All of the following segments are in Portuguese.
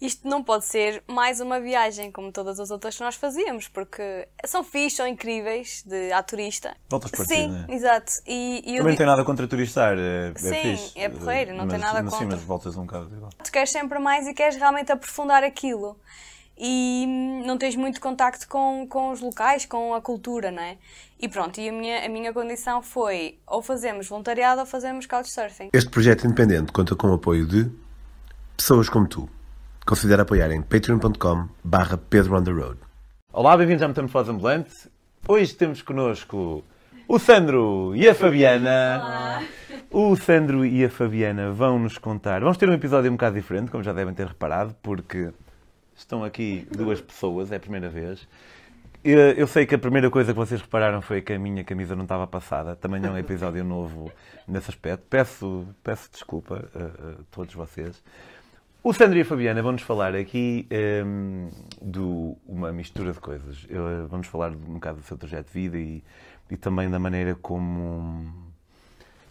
isto não pode ser mais uma viagem como todas as outras que nós fazíamos, porque são fixos, são incríveis, de a turista. Voltas para Sim, né? exato. E, e Também não tem nada contra turistar, é, é Sim, fixe. é porreiro, não tem Mas- nada mas Sim, contra. mas voltas um bocado igual. tu queres sempre mais e queres realmente aprofundar aquilo. E hum, não tens muito contacto com, com os locais, com a cultura, não é? E pronto, e a minha, a minha condição foi ou fazemos voluntariado ou fazemos couchsurfing. Este projeto independente conta com o apoio de pessoas como tu. Considera apoiar em patreon.com barra Pedro on the Road. Olá, bem-vindos à Metamorfose Ambulante. Hoje temos connosco o Sandro e a Fabiana. O Sandro e a Fabiana vão nos contar. Vamos ter um episódio um bocado diferente, como já devem ter reparado, porque estão aqui duas pessoas, é a primeira vez. Eu, eu sei que a primeira coisa que vocês repararam foi que a minha camisa não estava passada. Também é um episódio novo nesse aspecto. Peço, peço desculpa a, a todos vocês. O Sandro e a Fabiana vão-nos falar aqui ehm, de uma mistura de coisas. Eu- Vão-nos falar um bocado do seu trajeto de vida e, e também da maneira como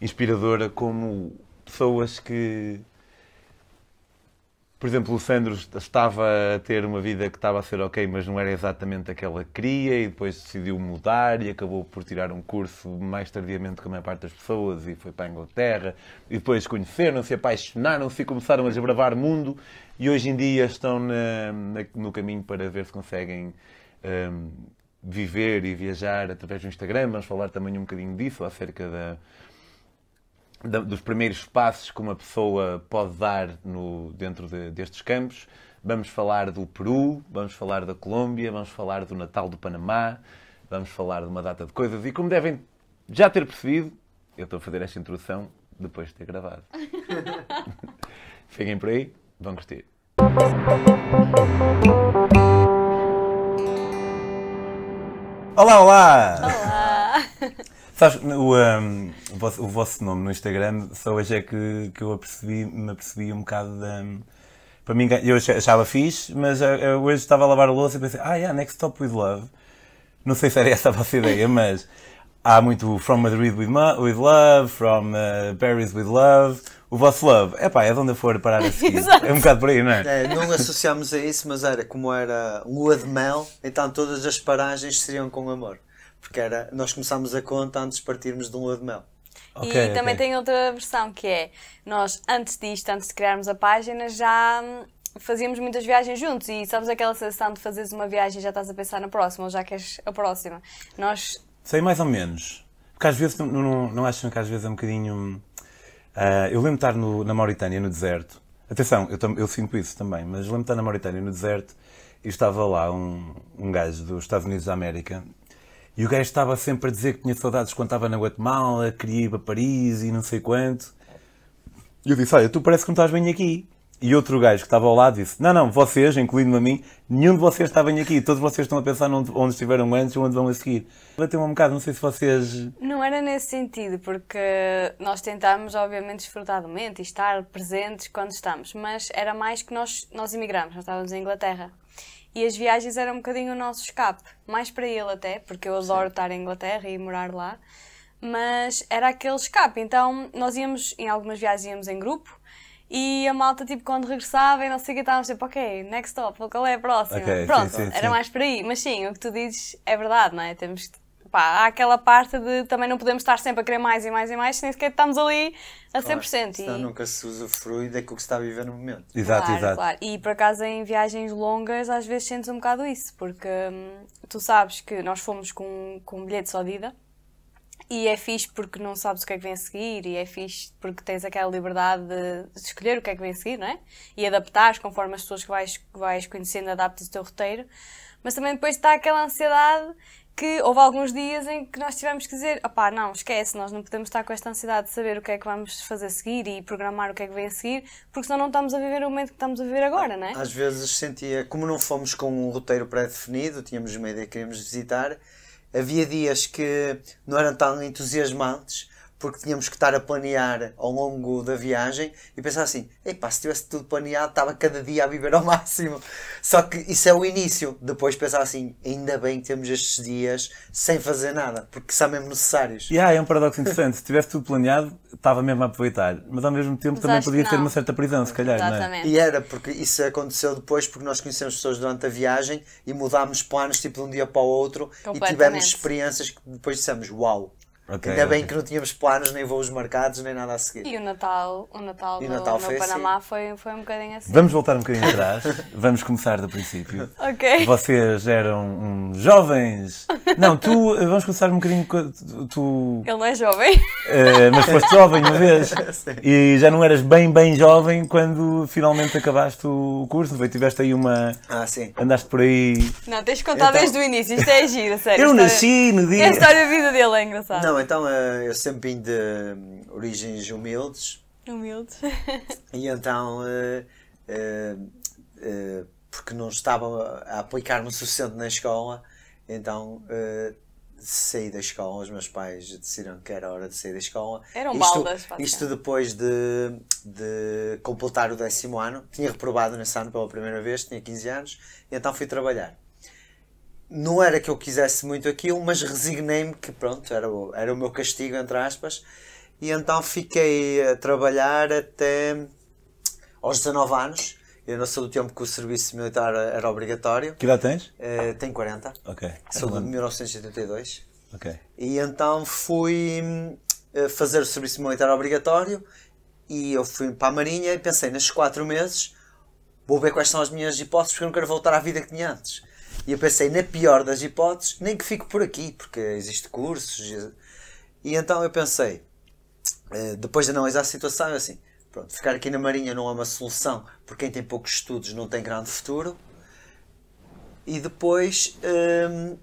inspiradora, como pessoas que. Por exemplo, o Sandro estava a ter uma vida que estava a ser ok, mas não era exatamente aquela que queria, e depois decidiu mudar e acabou por tirar um curso mais tardiamente que a maior parte das pessoas e foi para a Inglaterra. E depois conheceram-se, apaixonaram-se e começaram a desbravar mundo. E hoje em dia estão na- na- no caminho para ver se conseguem hum, viver e viajar através do Instagram. Vamos falar também um bocadinho disso, acerca da- dos primeiros passos que uma pessoa pode dar no, dentro de- destes campos. Vamos falar do Peru, vamos falar da Colômbia, vamos falar do Natal do Panamá, vamos falar de uma data de coisas. E como devem já ter percebido, eu estou a fazer esta introdução depois de ter gravado. Fiquem por aí, vão curtir. Olá, olá! Olá! Sabes, o, um, o, vosso, o vosso nome no Instagram, só hoje é que, que eu apercebi, me apercebi um bocado da. Para mim, eu ach- achava fixe, mas hoje estava a lavar a louça e pensei, ah, yeah, Next Stop with Love. Não sei se era essa a vossa ideia, mas há muito From Madrid with, with Love, From uh, Paris with Love. O vosso Love, é pá, é de onde eu for parar a seguir. É um bocado por aí, não é? É, não associámos a isso, mas era como era lua de mel, então todas as paragens seriam com amor. Porque era, nós começámos a conta antes de partirmos de um lua de mel. Ok, e também ok. tem outra versão que é, nós antes disto, antes de criarmos a página, já hum, fazíamos muitas viagens juntos e sabes aquela sensação de fazeres uma viagem e já estás a pensar na próxima ou já queres a próxima. Nós Sei mais ou menos. Porque às vezes não, não, não acham que às vezes é um bocadinho. ah, eu lembro de estar no- na Mauritânia, no deserto. Atenção, eu, tam- eu sinto isso também, mas lembro de estar na Mauritânia, no deserto, e estava lá um, um gajo dos Estados Unidos da América. E o gajo estava sempre a dizer que tinha saudades quando estava na Guatemala, queria ir para Paris e não sei quanto. E eu disse: Olha, tu parece que não estás bem aqui. E outro gajo que estava ao lado disse: Não, não, vocês, incluindo-me a mim, nenhum de vocês está bem aqui. Todos vocês estão a pensar onde, estiveram antes ou onde vão a seguir. Bateu-me um bocado, não sei se vocês. Não era nesse sentido, porque nós tentámos, obviamente, desfrutar do momento e estar presentes quando estamos, mas era mais que nós, nós emigramos, nós estávamos em Inglaterra. E as viagens eram um bocadinho o nosso escape, mais para ele até, porque eu adoro estar em Inglaterra e morar lá, mas era aquele escape. Então nós íamos, em algumas viagens íamos em grupo. E a malta, tipo, quando regressava e não sei o que, estávamos tipo, ok, next stop, qual é a próxima? Ok, sim, Pronto, sim, era sim. mais por aí. Mas sim, o que tu dizes é verdade, não é? Temos Pá, há aquela parte de também não podemos estar sempre a querer mais e mais e mais, nem sequer estamos ali a 100%. Senão e, nunca se usufrui daquilo que se está a viver no momento. Exato, claro, exato. claro. E por acaso em viagens longas às vezes sentes um bocado isso, porque hum, tu sabes que nós fomos com, com um bilhete só de ida e é fixe porque não sabes o que é que vem a seguir e é fixe porque tens aquela liberdade de, de escolher o que é que vem a seguir, não é? E adaptares conforme as pessoas que vais, que vais conhecendo adaptas o teu roteiro. Mas também depois está aquela ansiedade que houve alguns dias em que nós tivemos que dizer opá, não, esquece, nós não podemos estar com esta ansiedade de saber o que é que vamos fazer a seguir e programar o que é que vem a seguir, porque senão não estamos a viver o momento que estamos a viver agora, não é? Às vezes sentia, como não fomos com um roteiro pré-definido, tínhamos uma ideia que queríamos visitar, havia dias que não eram tão entusiasmantes, porque tínhamos que estar a planear ao longo da viagem e pensar assim: epá, se tivesse tudo planeado, estava cada dia a viver ao máximo. Só que isso é o início. Depois pensar assim: ainda bem que temos estes dias sem fazer nada, porque são mesmo necessários. Yeah, é um paradoxo interessante. Se tivesse tudo planeado, estava mesmo a aproveitar. Mas ao mesmo tempo Mas também podia ter uma certa prisão, se calhar, não é? Exatamente. E era, porque isso aconteceu depois porque nós conhecemos pessoas durante a viagem e mudámos planos tipo de um dia para o outro e tivemos experiências que depois dissemos: uau! Ok, ainda bem ok. que não tínhamos planos, nem voos marcados, nem nada a seguir. E o Natal, o Natal, E o no, Natal no foi Panamá foi, foi um bocadinho assim. Vamos voltar um bocadinho atrás. Vamos começar do princípio. Ok. Vocês eram uns jovens. Não, tu. Vamos começar um bocadinho. com- Tu. Ele não é jovem. eh, mas foste jovem uma vez. E já não eras bem, bem jovem quando finalmente acabaste o curso. Não? Tiveste aí uma. Ah, sim. Andaste por aí. Não, tens de contar Então- desde o início. Isto é giro, sério. Eu A história- nasci no A dia. história da vida dele é engraçada. Não, então eh, eu sempre vim de hum, origens humildes Humilde. e então, eh, eh, porque não estava a aplicar-me o suficiente na escola, então saí da escola. Os meus pais decidiram que era hora de sair da escola. Eram isto, baldas. Isto depois de, de completar o décimo ano. Tinha reprovado nesse ano pela primeira vez, tinha 15 anos, e então fui trabalhar. Não era que eu quisesse muito aquilo, mas resignei-me que pronto, era, o- era o meu castigo, entre aspas, e então fiquei a trabalhar até aos 19 anos. Eu não sou do tempo que o serviço militar era obrigatório. Que idade tens? Eh, tenho 40, Ok. sou de 1982. Ok. E então fui eh, fazer o serviço militar obrigatório e eu fui para a Marinha e pensei, nestes 4 meses, vou ver quais são as minhas hipóteses porque eu não quero voltar à vida que tinha antes. E eu pensei, na pior das hipóteses, nem que fico por aqui, porque existe cursos. E, então eu pensei, eh, depois de analisar a situação, eu assim, pronto, ficar aqui na Marinha não é uma solução, porque quem tem poucos estudos não tem grande futuro. E depois, hum,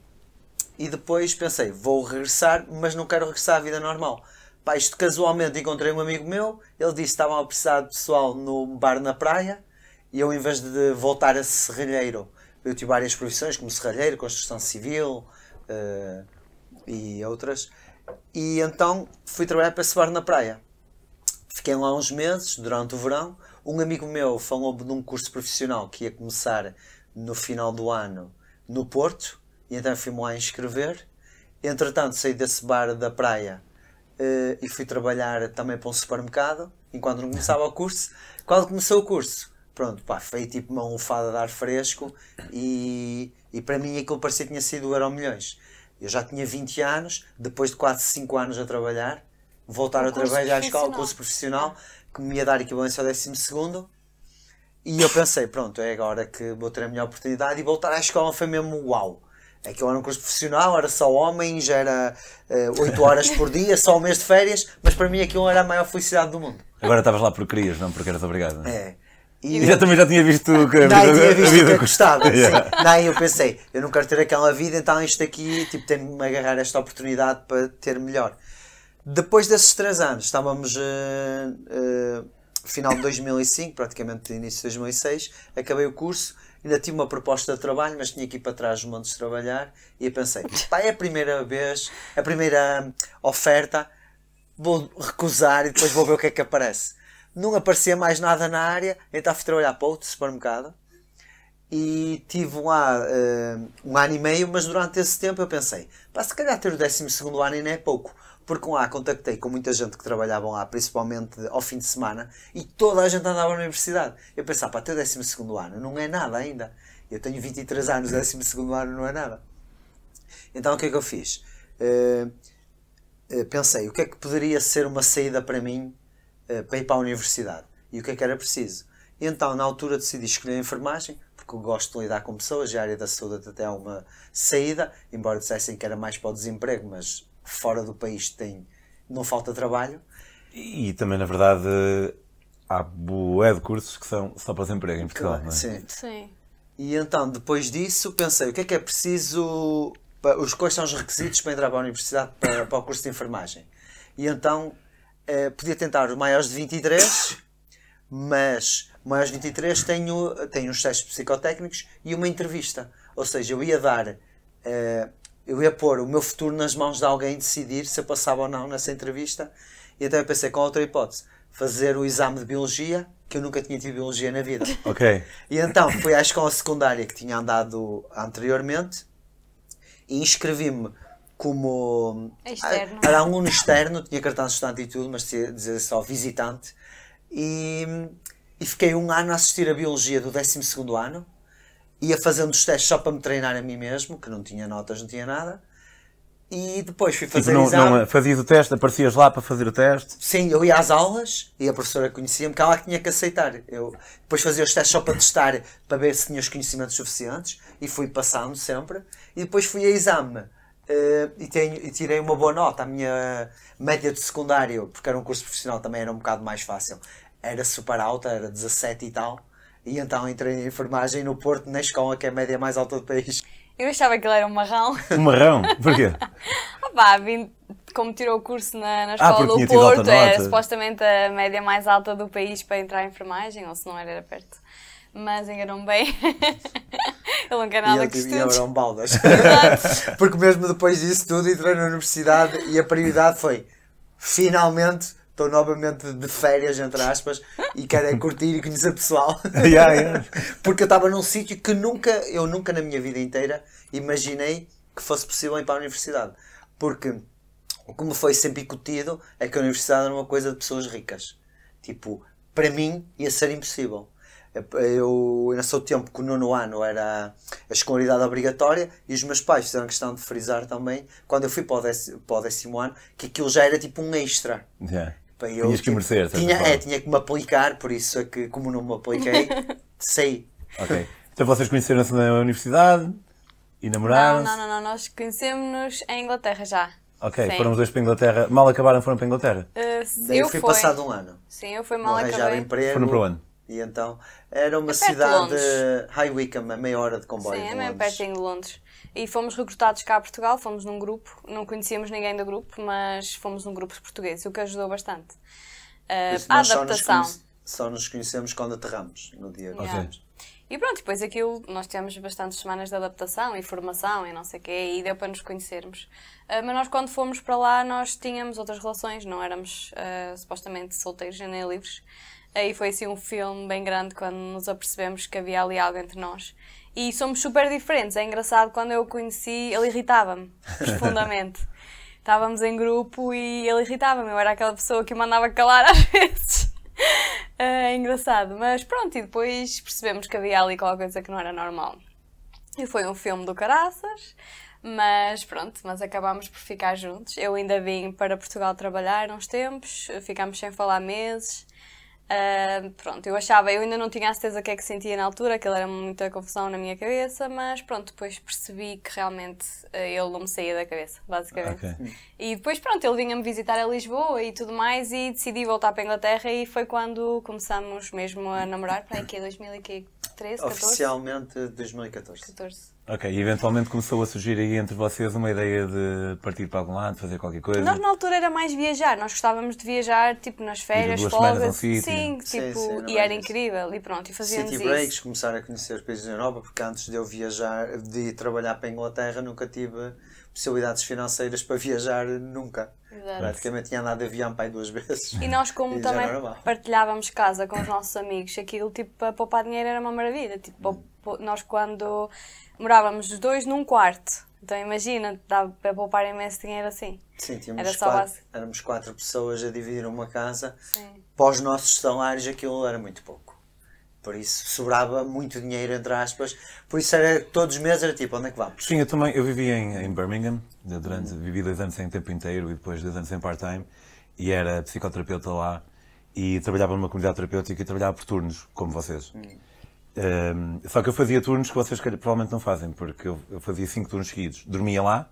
e depois pensei, vou regressar, mas não quero regressar à vida normal. Pá, isto casualmente encontrei um amigo meu, ele disse que estavam a precisar de pessoal no bar na praia, e eu em vez de voltar a serralheiro, eu tive várias profissões, como serralheiro, construção civil eh, e outras, e então fui trabalhar para esse bar na praia. Fiquei lá uns meses, durante o verão. Um amigo meu falou de um curso profissional que ia começar no final do ano no Porto, e então fui-me lá inscrever. Entretanto, saí desse bar da praia eh, e fui trabalhar também para um supermercado, enquanto não começava o curso. Quando começou o curso, pronto, pá, foi tipo uma almofada de ar fresco e, e para mim aquilo parecia que tinha sido o Euro Milhões. Eu já tinha 20 anos, depois de quase 5 anos a trabalhar, voltar Um a trabalhar à escola, curso profissional, que me ia dar equivalência ao 12 segundo. E eu pensei, pronto, é agora que vou ter a minha oportunidade e voltar à escola foi mesmo uau. É que eu era um curso profissional, era só homem, já era 8 horas por dia, só um mês de férias, mas para mim aquilo era a maior felicidade do mundo. Agora estavas lá porque querias, não porque eras obrigado. não é? É. E E já também já tinha visto que a vida, tinha a visto vida que eu gostava. Yeah. Daí eu pensei, eu não quero ter aquela vida, então isto aqui, tipo, tenho-me agarrar esta oportunidade para ter melhor. Depois desses três anos, estávamos eh, eh, final de 2005, praticamente início de 2006, acabei o curso, ainda tive uma proposta de trabalho, mas tinha que ir para trás montes de trabalhar, e eu pensei, pá, é a primeira vez, a primeira oferta, vou recusar e depois vou ver o que é que aparece. Não aparecia mais nada na área, então fui trabalhar para outro supermercado e tive lá eh, um ano e meio, mas durante esse tempo eu pensei, pá, se calhar ter o 12 ano ainda é pouco, porque lá contactei com muita gente que trabalhava lá, principalmente ao fim de semana, e toda a gente andava na universidade. Eu pensava, pá, ter o 12 ano não é nada ainda. Eu tenho 23 anos, o 12 ano não é nada. Então o que é que eu fiz? Eh, pensei, o que é que poderia ser uma saída para mim eh, para ir para a universidade? E o que é que era preciso? E então, na altura, decidi escolher a enfermagem, porque eu gosto de lidar com pessoas, e a área da saúde até é uma saída, embora dissessem que era mais para o desemprego, mas fora do país tem, não falta trabalho. E também, na verdade, há bué de cursos que são só para desemprego em Portugal, não é? Sim. Sim. E então, depois disso, pensei, o que é que é preciso, pa- os quais são os requisitos para entrar para a universidade, para, para o curso de enfermagem? E então, eh, podia tentar os maiores de 23, mas maiores de 23 tenho, tenho uns testes psicotécnicos e uma entrevista. Ou seja, eu ia dar eh, eu ia pôr o meu futuro nas mãos de alguém decidir se eu passava ou não nessa entrevista. E então eu pensei, qual outra hipótese? Fazer o exame de biologia, que eu nunca tinha tido biologia na vida. Ok. E então fui à escola secundária que tinha andado anteriormente e inscrevi-me como. Externo. Era aluno externo, tinha cartão de estudante e tudo, mas dizer só visitante. E, e fiquei um ano a assistir a biologia do 12 ano. Ia fazendo os testes só para me treinar a mim mesmo, que não tinha notas, não tinha nada. E depois fui Tipo, fazer não, exame. não fazias o teste, aparecias lá para fazer o teste. Sim, eu ia às aulas e a professora conhecia-me, que ela que tinha que aceitar. Eu depois fazia os testes só para testar, para ver se tinha os conhecimentos suficientes e fui passando sempre. E depois fui a exame eh, e, tenho, e tirei uma boa nota. A minha média de secundário, porque era um curso profissional, também era um bocado mais fácil. Era super alta, era 17 e tal. E então entrei em enfermagem no Porto, na escola, que é a média mais alta do país. Eu achava que ele era um marrão. Um marrão. Porquê? Opá, vim, como tirou o curso na, na Ah, escola porque do Porto, era nota. supostamente a média mais alta do país para entrar em enfermagem, ou se não era, era perto. Mas enganou-me bem. ele não quer nada que tive- e eu era um baldas. Porque mesmo depois disso tudo entrei na universidade e a prioridade foi finalmente estou novamente de férias, entre aspas, e quero é curtir e conhecer pessoal. Yeah, yeah. Porque eu estava num sítio que nunca, eu nunca na minha vida inteira imaginei que fosse possível ir para a universidade. Porque o que me foi sempre incutido é que a universidade era uma coisa de pessoas ricas. Tipo, para mim ia ser impossível. Eu, nesse tempo que o nono ano era a escolaridade obrigatória e os meus pais fizeram questão de frisar também, quando eu fui para o décimo, para o décimo ano, que aquilo já era tipo um extra. Yeah. Para eu, Tinhas que tipo, merecer, tinha, é, tinha que me aplicar, por isso é que, como não me apliquei, sei. Ok. Então vocês conheceram-se na universidade e Não, namoraram-se? não, não, não, nós conhecemos-nos em Inglaterra já. Ok, Sim. foram os dois para a Inglaterra. Mal acabaram, foram para a Inglaterra. Uh, eu eu fui fui. passado um ano. Sim, eu fui Não mal acabei. emprego. Foram para onde? E então era uma É cidade. High Wycombe, a meia hora de comboio. Sim, de é mesmo Londres. pertinho de Londres. E fomos recrutados cá a Portugal, fomos num grupo, não conhecíamos ninguém do grupo, mas fomos num grupo de português, o que ajudou bastante. Uh, a nós só nos adaptação. Só nos conhecemos quando aterramos, no dia que Yeah. aterramos. E pronto, depois aquilo, nós tivemos bastantes semanas de adaptação e formação e não sei o quê, e deu para nos conhecermos. Ah, mas nós, quando fomos para lá, nós tínhamos outras relações, não éramos ah, supostamente solteiros e nem livres. Aí foi assim um filme bem grande quando nos apercebemos que havia ali algo entre nós. E somos super diferentes. É engraçado, quando eu o conheci, ele irritava-me profundamente. Estávamos em grupo e ele irritava-me. Eu era aquela pessoa que o mandava calar às vezes. É engraçado, mas pronto, e depois percebemos que havia ali qualquer coisa que não era normal. E foi um filme do caraças, mas pronto, mas acabámos por ficar juntos. Eu ainda vim para Portugal trabalhar uns tempos, ficámos sem falar meses. Ah, pronto, eu achava, eu ainda não tinha a certeza o que é que sentia na altura, aquilo era muita confusão na minha cabeça, mas pronto, depois percebi que realmente ah, ele não me saía da cabeça, basicamente. Ok. E depois, pronto, ele vinha-me visitar a Lisboa e tudo mais, e decidi voltar para a Inglaterra, e foi quando começamos mesmo a namorar, para aí que é 2013, 14? Oficialmente 2014. 14. Ok, e eventualmente começou a surgir aí entre vocês uma ideia de partir para algum lado, fazer qualquer coisa. Nós na altura era mais viajar, nós gostávamos de viajar tipo nas férias, um folgas, sim, Sim, tipo, sim, e era incrível, e pronto, e fazíamos City isso. breaks, começar a conhecer os países da Europa, porque antes de eu viajar, de ir trabalhar para a Inglaterra, nunca tive possibilidades financeiras para viajar, nunca. Exato. Praticamente tinha andado de avião para aí duas vezes. E nós, como E também partilhávamos casa com os nossos amigos, aquilo, tipo, para poupar dinheiro era uma maravilha. Tipo, pou- nós quando morávamos os dois num quarto, então imagina, dava para poupar imenso dinheiro assim. Sim, tínhamos Era só quatro, base. éramos quatro pessoas a dividir uma casa. Sim. Para os nossos salários aquilo era muito pouco. Por isso sobrava muito dinheiro, entre aspas. Por isso era todos os meses era tipo, onde é que vamos? Sim, eu também, eu vivi em, em Birmingham, durante, vivi dois anos em tempo inteiro e depois dois anos em part-time, e era psicoterapeuta lá, e trabalhava numa comunidade terapêutica e trabalhava por turnos, como vocês. Um, só que eu fazia turnos que vocês calhar, provavelmente não fazem, porque eu, eu fazia cinco turnos seguidos. Dormia lá,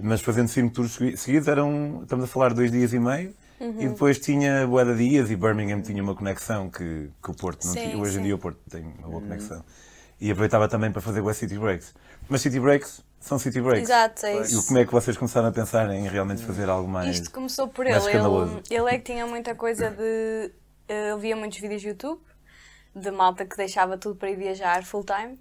mas fazendo cinco turnos segui- seguidos eram, estamos a falar, dois dias e meio, Uhum. e depois tinha boa de dias e Birmingham tinha uma conexão que, que o Porto não Sim, tinha. Hoje em sim. dia o Porto tem uma boa conexão. E aproveitava também para fazer boas city breaks. Mas city breaks são city breaks. Exato, é E isso. como é que vocês começaram a pensar em realmente fazer algo mais. Isto começou por ele. Ele, ele é que tinha muita coisa de. eh, Ele via muitos vídeos de YouTube de malta que deixava tudo para ir viajar full time.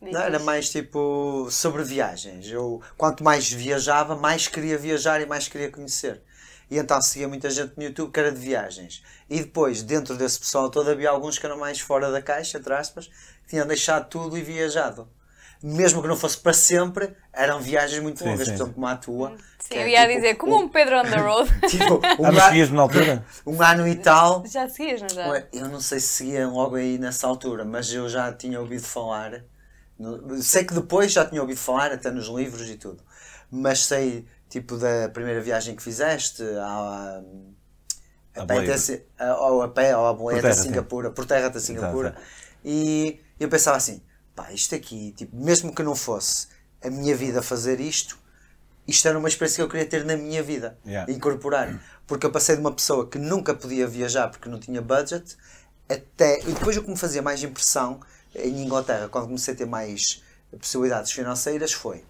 Não, era mais tipo sobre viagens. Eu, quanto mais viajava, mais queria viajar e mais queria conhecer. E então seguia muita gente no YouTube que era de viagens. E depois, dentro desse pessoal todo, havia alguns que eram mais fora da caixa, entre aspas, que tinham deixado tudo e viajado. Mesmo que não fosse para sempre, eram viagens muito Sim, longas, sim. por exemplo, como a tua. Sim, que é eu ia tipo dizer, como um Pedro on the road. tipo, um, Ah, mas a- seguias-me na altura? um ano e tal. Já seguias, não já? Ué, Eu não sei se seguia logo aí nessa altura, mas eu já tinha ouvido falar. No- Sei que depois já tinha ouvido falar, até nos livros e tudo. Mas sei, tipo, da primeira viagem que fizeste, à, a, A pé até, Si- a- ou a pé, ou a boleia Por até terra, sim. Singapura, por terra até Singapura. Exato. E eu pensava assim, pá, isto aqui, tipo, mesmo que não fosse a minha vida fazer isto, isto era uma experiência que eu queria ter na minha vida, Yeah. incorporar. Porque eu passei de uma pessoa que nunca podia viajar porque não tinha budget, até. E depois o que me fazia mais impressão em Inglaterra, quando comecei a ter mais possibilidades financeiras, foi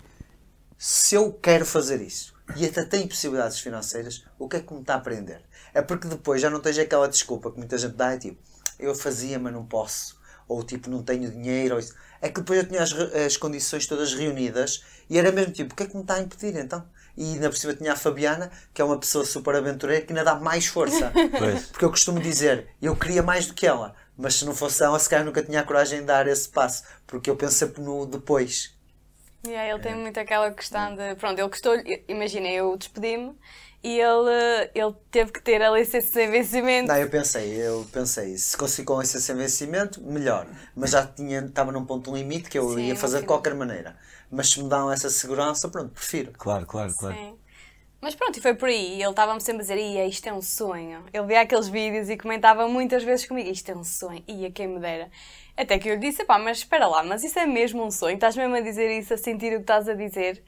se eu quero fazer isso e até tenho possibilidades financeiras, o que é que me está a aprender? É porque depois já não tens aquela desculpa que muita gente dá, é tipo, eu fazia, mas não posso, ou tipo, não tenho dinheiro, ou isso. É que depois eu tinha as, as condições todas reunidas e era mesmo tipo, o que é que me está a impedir então? E ainda por cima tinha a Fabiana, que é uma pessoa super aventureira, que ainda dá mais força. Pois. Porque eu costumo dizer, eu queria mais do que ela, mas se não fosse ela, se calhar nunca tinha a coragem de dar esse passo, porque eu penso sempre no depois. Yeah, ele tem muito aquela questão de. Pronto, ele gostou. Imagina, eu despedi-me e ele, ele teve que ter a licença sem vencimento. Não, eu pensei, eu pensei, se consigo com licença sem vencimento, melhor. Mas já tinha, estava num ponto limite que eu Sim, ia fazer de qualquer maneira. Mas se me dão essa segurança, pronto, prefiro. Claro, claro, claro. Sim. Mas pronto, e foi por aí. E ele estava-me sempre a dizer: Ia, isto é um sonho. Ele via aqueles vídeos e comentava muitas vezes comigo: Isto é um sonho. Ia, quem me dera. Até que eu lhe disse: Pá, mas espera lá, mas isso é mesmo um sonho? Estás mesmo a dizer isso, a sentir o que estás a dizer?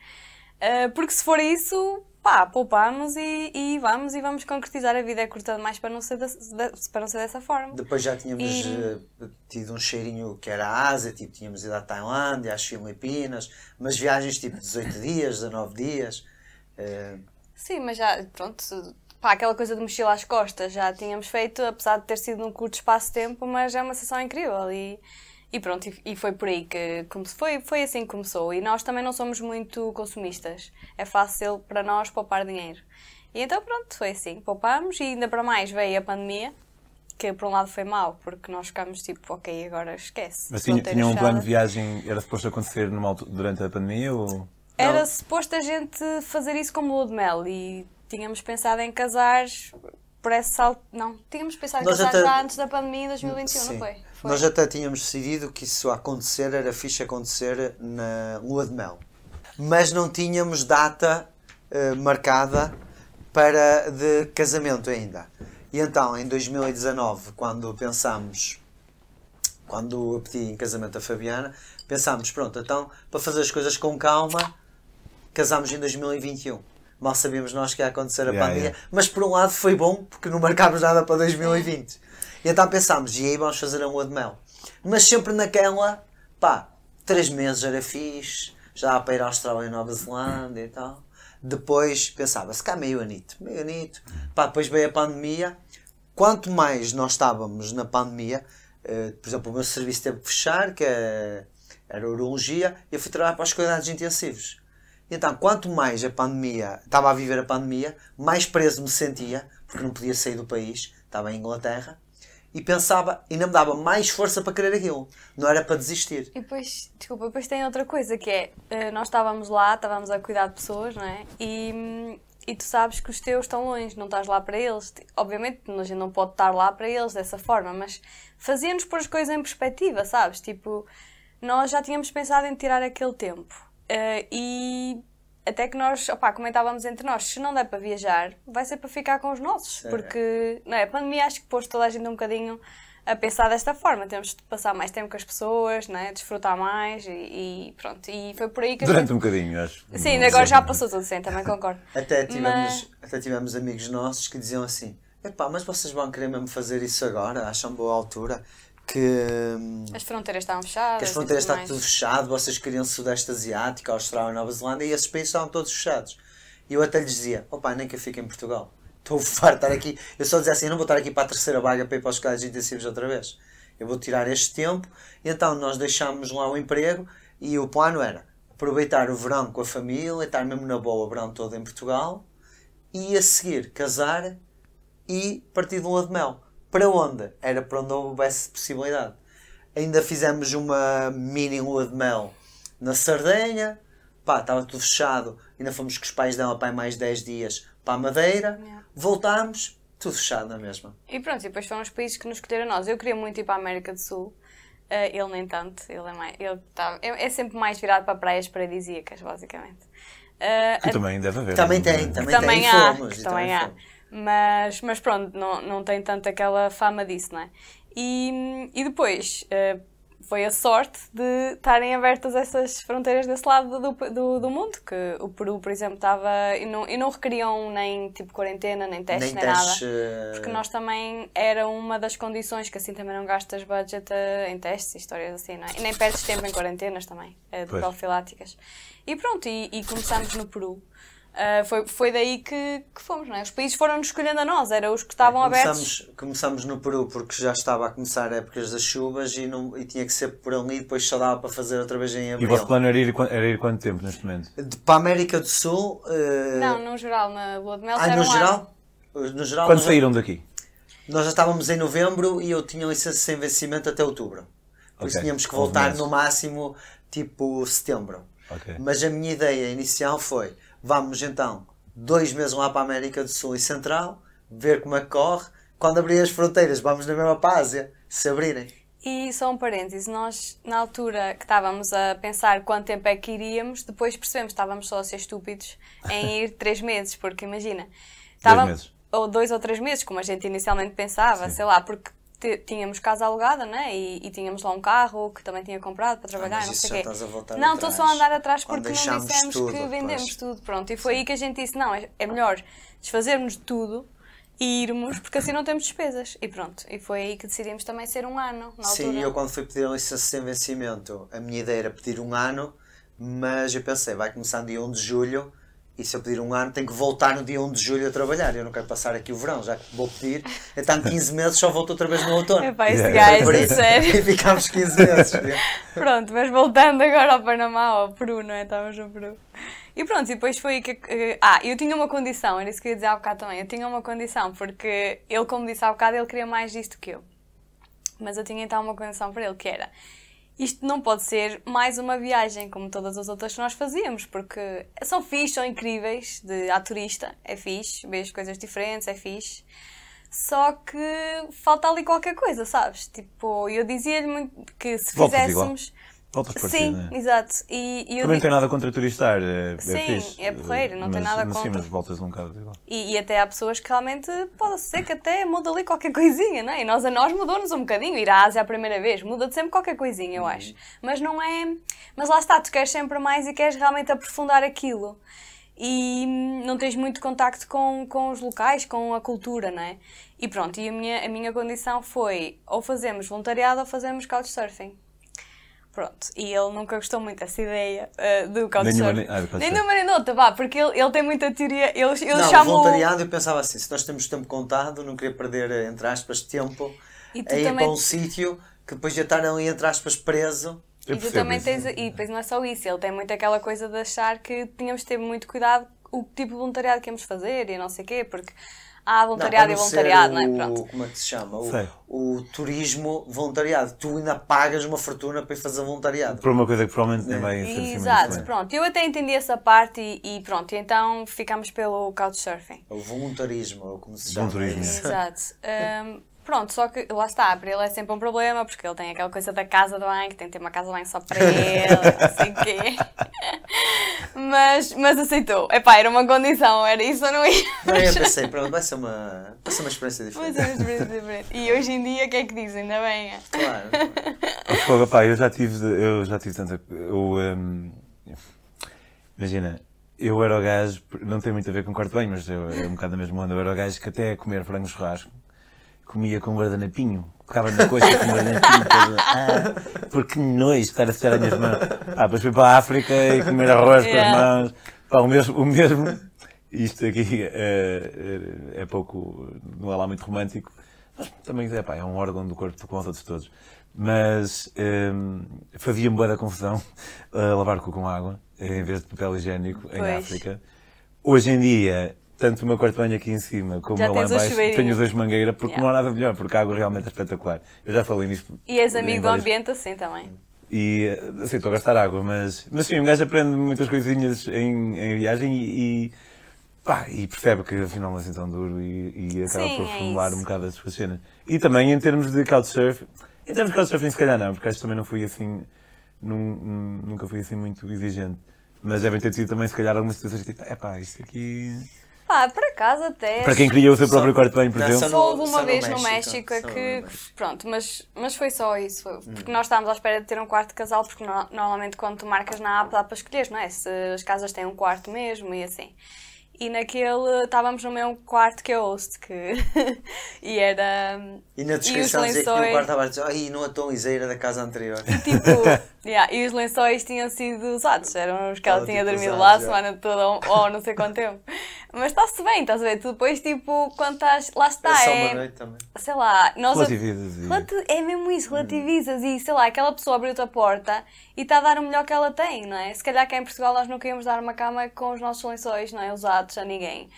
Ah, porque se for isso, pá, poupamos e, e vamos e vamos concretizar. A vida é curta demais para não ser, desse- de- para não ser dessa forma. Depois já tínhamos E- eh, tido um cheirinho que era a Ásia, tipo, tínhamos ido à Tailândia, às Filipinas, mas viagens tipo 18 dias, 19 dias. eh, Sim, mas já, pronto, pá, aquela coisa de mochila às costas já tínhamos feito, apesar de ter sido num curto espaço de tempo, mas é uma sensação incrível e, e pronto, e, e foi por aí que come- foi, foi assim que começou. E nós também não somos muito consumistas, é fácil para nós poupar dinheiro. E então pronto, foi assim, poupámos e ainda para mais veio a pandemia, que por um lado foi mau, porque nós ficámos tipo, ok, agora esquece. Mas tinha, tinha um plano de viagem, era suposto acontecer numa durante a pandemia ou... Era Não. suposto a gente fazer isso como lua de mel e tínhamos pensado em casar por esse salto. Não, tínhamos pensado em Nós casar até- já antes da pandemia em 2021, sim. não foi? Foi. Nós até tínhamos decidido que isso a acontecer era fixe acontecer na lua de mel. Mas não tínhamos data eh, marcada para de casamento ainda. E então, em 2019, quando pensámos, quando eu pedi em casamento a Fabiana, pensámos, pronto, então, para fazer as coisas com calma, casámos em 2021. Mal sabíamos nós que ia acontecer a Yeah, pandemia, yeah. mas por um lado foi bom, porque não marcámos nada para 2020. E então pensámos, e aí vamos fazer a lua de mel. Mas sempre naquela, pá, três meses era fixe, já para ir à Austrália e Nova Zelândia e tal. Depois pensava, se cá meio anito, meio anito. Pá, depois veio a pandemia. Quanto mais nós estávamos na pandemia, eh, por exemplo, o meu serviço teve que fechar, que é- era urologia, e eu fui trabalhar para os cuidados intensivos. Então, quanto mais a pandemia, estava a viver a pandemia, mais preso me sentia, porque não podia sair do país, estava em Inglaterra, e pensava, ainda me dava mais força para querer aquilo. Não era para desistir. E depois, desculpa, depois tem outra coisa que é, eh, nós estávamos lá, estávamos a cuidar de pessoas, não é? E, e tu sabes que os teus estão longe, não estás lá para eles. Obviamente a gente não pode estar lá para eles dessa forma, mas fazia-nos pôr as coisas em perspectiva, sabes? Tipo, nós já tínhamos pensado em tirar aquele tempo. Eh, e até que nós, opá, comentávamos entre nós, se não der para viajar, vai ser para ficar com os nossos. Sim. Porque, não é? A pandemia acho que pôs toda a gente um bocadinho a pensar desta forma. Temos de passar mais tempo com as pessoas, né? desfrutar mais e, e pronto. E foi por aí que Durante gente... um bocadinho, acho. Sim, agora já passou tudo, sim, também concordo. Até tivemos, Mas- até tivemos amigos nossos que diziam assim: Epá, mas vocês vão querer mesmo fazer isso agora? Acham boa altura? Que, hum, As fronteiras estavam fechadas. que as fronteiras mais. tudo fechado, vocês queriam Sudeste Asiático, Austrália, Nova Zelândia e esses países estavam todos fechados. E eu até lhes dizia: opá, nem que eu fique em Portugal. Estou farto de estar aqui. Eu só dizia assim: eu não vou estar aqui para a terceira vaga para ir para os cuidados intensivos outra vez. Eu vou tirar este tempo. E então nós deixámos lá o emprego, E o plano era aproveitar o verão com a família, estar mesmo na boa o verão todo em Portugal e a seguir casar e partir de lua de mel. Para onde? Era para onde houvesse possibilidade. Ainda fizemos uma mini lua de mel na Sardenha, pá, estava tudo fechado. Ainda fomos com os pais dela para mais 10 dias para a Madeira. Yeah. Voltámos, tudo fechado na mesma. E pronto, e depois foram os países que nos escolheram a nós. Eu queria muito ir para a América do Sul. Eh, ele nem tanto, ele é, mais, ele tá, é, é sempre mais virado para praias paradisíacas, basicamente. Eh, Que também deve haver. Também não tem, é? também, também tem. há, fomos, e também há. fomos. Mas, mas pronto, não, não tem tanto aquela fama disso, não é? E, e depois eh, foi a sorte de estarem abertas essas fronteiras desse lado do, do, do mundo, que o Peru, por exemplo, estava. E não, e não requeriam nem tipo quarentena, nem testes, Nem nem, testes, nada. eh, Porque nós também era uma das condições que assim também não gastas budget eh, em testes e histórias assim, não é? E nem perdes tempo em quarentenas também, eh, de Pois. profiláticas. E pronto, e, e começámos no Peru. Ah, foi, foi daí que, que fomos, não é? Os países foram-nos escolhendo a nós, eram os que estavam abertos. Começamos, começamos no Peru porque já estava a começar épocas das chuvas e, não, e tinha que ser por ali e depois só dava para fazer outra vez em E o abril. vosso plano era ir, era ir quanto tempo neste momento? De- Para a América do Sul. eh, Não, no geral, na lua de mel ah, era no um ano. geral? No geral, Quando saíram daqui? nós já estávamos em novembro e eu tinha licença sem vencimento até outubro. Por isso Ok, tínhamos que 11 voltar no máximo tipo setembro. Ok. Mas a minha ideia inicial foi: vamos então dois meses lá para a América do Sul e Central, ver como é que corre. Quando abrir as fronteiras, vamos na mesma para a Ásia, se abrirem. E só um parênteses, nós na altura que estávamos a pensar quanto tempo é que iríamos, depois percebemos que estávamos só a ser estúpidos em ir três meses, porque imagina, estava- meses. ou dois ou três meses, como a gente inicialmente pensava, sei lá, porque te- tínhamos casa alugada, né? E, e tínhamos lá um carro que também tinha comprado para trabalhar, mas não sei o quê. Não, estou só a andar atrás porque não dissemos tudo, que vendemos pois. tudo, pronto. E foi aí que a gente disse, não, é, é melhor desfazermos de tudo e irmos, porque assim não temos despesas. E pronto, e foi aí que decidimos também ser um ano, na altura. Sim, eu quando fui pedir a licença sem vencimento, a minha ideia era pedir um ano, mas eu pensei, vai começar no dia 1 de julho, e se eu pedir um ano, tenho que voltar no dia 1 de julho a trabalhar. Eu não quero passar aqui o verão, já que vou pedir, então 15 meses só volto outra vez no outono. Epá, esse Yeah. gajo, é isso. sério. E ficámos 15 meses. Pronto, mas voltando agora ao Panamá, ao Peru, não é? Estávamos no Peru. E pronto, e depois foi que. eh, Ah, eu tinha uma condição, era isso que eu ia dizer há bocado também. Eu tinha uma condição, porque ele, como disse há bocado, ele queria mais disto que eu. Mas eu tinha então uma condição para ele, que era. Isto não pode ser mais uma viagem como todas as outras que nós fazíamos, porque são fixe, são incríveis, de a turista, é fixe, vês coisas diferentes, é fixe. Só que falta ali qualquer coisa, sabes? Tipo, eu dizia-lhe muito que se Voltas igual. Voltas para Sim, né? exato. E, e Também não digo- tem nada contra turistar, é, é Sim, fixe. é porreiro, não tem Mas- nada mas Sim, contra. mas voltas um bocado igual. E, e até há pessoas que realmente pode ser que até muda ali qualquer coisinha, não é? E nós, a nós mudou-nos um bocadinho. Ir à Ásia a primeira vez muda-te sempre qualquer coisinha, eu acho. Mas não é. Mas lá está, tu queres sempre mais e queres realmente aprofundar aquilo. E hum, não tens muito contacto com, com os locais, com a cultura, não é? E pronto, e a minha, a minha condição foi ou fazemos voluntariado ou fazemos couchsurfing. Pronto, e ele nunca gostou muito dessa ideia uh, do couchsurfing. nem- ah, Nem couchsurfing. de uma nem outra, vá, porque ele, ele tem muita teoria. Ele, ele Não, voluntariado eu pensava assim, se nós temos tempo contado, não queria perder, entre aspas, tempo E tu a ir também- para um sítio que depois ia estar ali, entre aspas, preso. Eu E tu também isso. tens. E depois não é só isso, ele tem muito aquela coisa de achar que tínhamos de ter muito cuidado o tipo de voluntariado que íamos fazer e não sei o quê, porque há voluntariado e não voluntariado, não é? Pronto. Como é que se chama? O, o turismo voluntariado. Tu ainda pagas uma fortuna para ir fazer voluntariado. Por uma coisa que provavelmente nem vai ser assim Exato, pronto. Eu até entendi essa parte e, e pronto, então ficámos pelo couchsurfing. O voluntarismo, ou como se chama. Voluntarismo. é. Exato. Hum, pronto, só que lá está, para ele é sempre um problema, porque ele tem aquela coisa da casa de banho, que tem que ter uma casa de banho só para ele, não sei o quê. Mas, mas aceitou. Epá, era uma condição, era isso ou não ia. Não, eu pensei, pronto, vai ser uma, vai ser uma experiência Mas diferente. é uma experiência diferente. E hoje em dia, o que é que dizem? Ainda bem. é? Claro. Mas, fogo, pá, eu já tive, eu já tive tanta. Eu, hum, imagina, eu era o gajo, não tem muito a ver com quarto bem, mas eu, é um bocado da mesma onda. Eu era o gajo que até a comer frango churrasco comia com guardanapinho, tocava na coxa com guardanapinho, todo, ah, porque nojo estar a secar as minhas mãos. Ah, depois fui para a África e comer arroz com as mãos. Pá, o mesmo, o mesmo, isto aqui é, é, é pouco, não é lá muito romântico, mas também é, pá, é um órgão do corpo como os outros todos. Mas hum, fazia-me boa da confusão a lavar cu com água em vez de papel higiênico em Pois. África. Hoje em dia, tanto o meu quarto de banho aqui em cima como lá em tens o baixo, chuveirinho. tenho os dois mangueira porque Yeah. não há nada melhor, porque a água realmente é espetacular. Eu já falei nisto. E és amigo do ambiente assim também. E assim, estou a gastar água, mas, mas sim, um gajo aprende muitas coisinhas em, em viagem e, e, pá, e percebe que afinal não é assim tão duro e, e acaba Sim, por é formular isso. um bocado as suas cenas. E também em termos de couchsurfing, em termos de couchsurfing se calhar não, porque acho que também não fui assim, num- num- nunca fui assim muito exigente. Mas devem ter tido também se calhar algumas situações tipo, é pá, isto aqui... Pá, por acaso até. Para quem queria o seu próprio quarto de banho, por Não, exemplo. só Só houve uma no vez no México, é no que. México. Pronto, mas, mas foi só isso. Foi- Porque nós estávamos à espera de ter um quarto de casal, porque no- normalmente quando tu marcas na app dá para escolher, não é? Se as casas têm um quarto mesmo e assim. E naquele estávamos no mesmo quarto que a host, que. e era. E na os descrição dizia que tinha um lençóis- quarto abaixo, ai, não a tonliseira da casa anterior. Tipo, yeah, e os lençóis tinham sido usados, eram os que ela Estava, tinha tipo, dormido usados, lá a semana toda ou, ou não sei quanto tempo. Mas está-se bem, estás a ver? Tu depois, tipo, quando estás. Lá está, é só é. uma noite também. Sei lá, nós. Relativizas e- Relati- É mesmo isso, relativizas e sei lá, aquela pessoa abriu-te a porta e está a dar o melhor que ela tem, não é? Se calhar cá em Portugal nós nunca íamos dar uma cama com os nossos lençóis, não é? Usados a ninguém.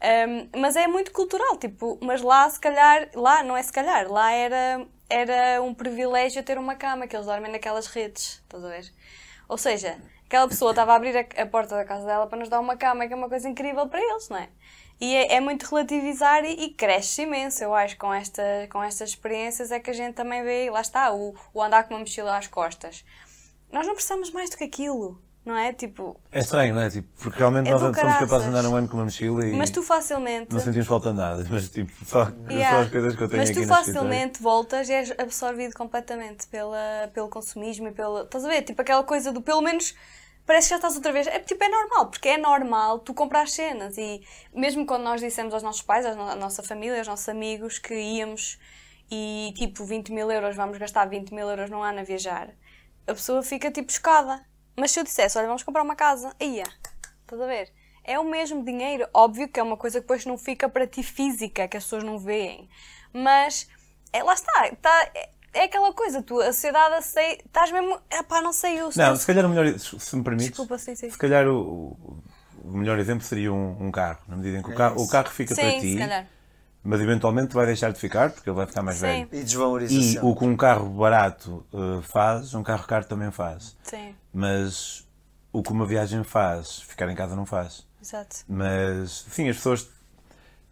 Um, mas é muito cultural, tipo, mas lá se calhar, lá não é se calhar, lá era, era um privilégio ter uma cama, que eles dormem naquelas redes, estás a ver? Ou seja, aquela pessoa estava a abrir a, a porta da casa dela para nos dar uma cama, que é uma coisa incrível para eles, não é? E é, é muito relativizar e, e cresce imenso, eu acho, com, esta, com estas experiências é que a gente também vê, lá está, o, o andar com uma mochila às costas. Nós não precisamos mais do que aquilo, não é? Tipo, É estranho, não é? Tipo, porque realmente É nós somos capazes de andar um ano com uma mochila e mas tu facilmente... não sentimos falta de nada. Mas tipo, só, só Yeah. as coisas que eu tenho Mas tu facilmente voltas e és absorvido completamente pela, pelo consumismo e pela. Estás a ver? Tipo aquela coisa do pelo menos. Parece que já estás outra vez. É tipo, é normal, porque é normal tu comprar cenas. E mesmo quando nós dissemos aos nossos pais, à nossa família, aos nossos amigos que íamos e tipo 20 mil euros, vamos gastar 20 mil euros num ano a viajar, a pessoa fica tipo chocada. Mas se eu dissesse, olha, vamos comprar uma casa, aí Estás a ver? É o mesmo dinheiro. Óbvio que é uma coisa que depois não fica para ti física, que as pessoas não veem. Mas, é, lá está. tá- é, é aquela coisa, tu, a sociedade aceita. Estás mesmo. Epá, não sei eu. Não, se calhar o melhor, se me permites, Desculpa, sim, sim. se calhar o, o- melhor exemplo seria um, um carro. Na medida em que o carro, o carro fica para Sim, ti, se calhar. mas eventualmente vai deixar de ficar, porque ele vai ficar mais Sim. velho. E E desvalorização. o que um carro barato eh, faz, um carro caro também faz. Sim, Mas o que uma viagem faz, ficar em casa não faz. exato. Mas, sim, as pessoas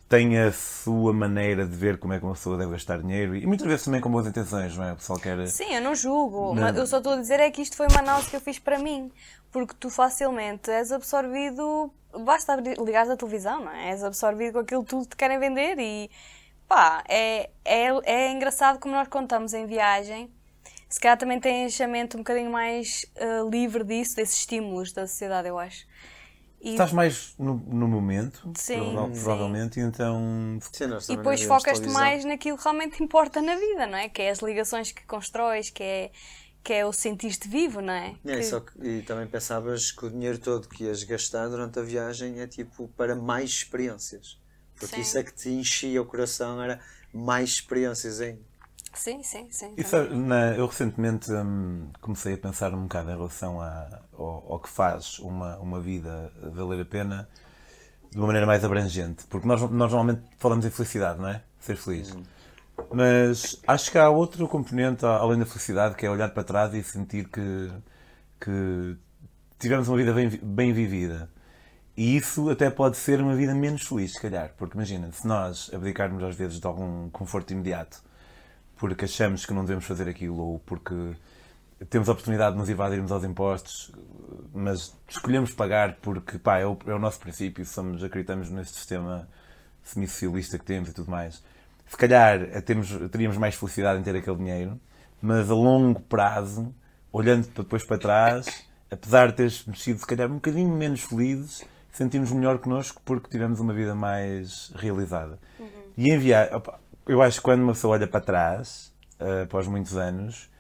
têm a sua maneira de ver como é que uma pessoa deve gastar dinheiro e muitas vezes também com boas intenções, não é? O pessoal quer. Sim, eu não julgo. Não. Mas eu só estou a dizer é que isto foi uma análise que eu fiz para mim. Porque tu facilmente és absorvido. Basta ligares a televisão, não é? És absorvido com aquilo que tudo te querem vender e. pá, é, é, é engraçado como nós contamos em viagem. Se calhar também tem enxamento um bocadinho mais eh, livre disso, desses estímulos da sociedade, eu acho. E, Estás mais no, no momento, Sim, prova- sim. provavelmente, e então. Sim, e depois focas-te mais naquilo que realmente importa na vida, não é? Que é as ligações que constróis, que é, que é o sentir-te vivo, não é? É, Que- só que- e também pensavas que o dinheiro todo que ias gastar durante a viagem é tipo para mais experiências. Porque Sim. isso é que te enchia o coração, era mais experiências ainda. Sim, sim, sim. E sabe, na- eu recentemente hum, comecei a pensar um bocado em relação a- ao, ao que faz uma, uma vida valer a pena de uma maneira mais abrangente. Porque nós, nós normalmente falamos em felicidade, não é? Ser feliz. Mas acho que há outro componente além da felicidade que é olhar para trás e sentir que, que tivemos uma vida bem, bem vivida. E isso até pode ser uma vida menos feliz, se calhar. Porque imagina, se nós abdicarmos às vezes de algum conforto imediato porque achamos que não devemos fazer aquilo ou porque temos a oportunidade de nos evadirmos aos impostos, mas escolhemos pagar porque pá, é, o, é o nosso princípio, somos, acreditamos neste sistema semi-socialista que temos e tudo mais. Se calhar eh, temos, teríamos mais felicidade em ter aquele dinheiro, mas a longo prazo, olhando depois para trás, apesar de teres mexido se calhar um bocadinho menos felizes, sentimos melhor connosco porque tivemos uma vida mais realizada. E enviar, opa, eu acho que quando uma pessoa olha para trás, eh, após muitos anos,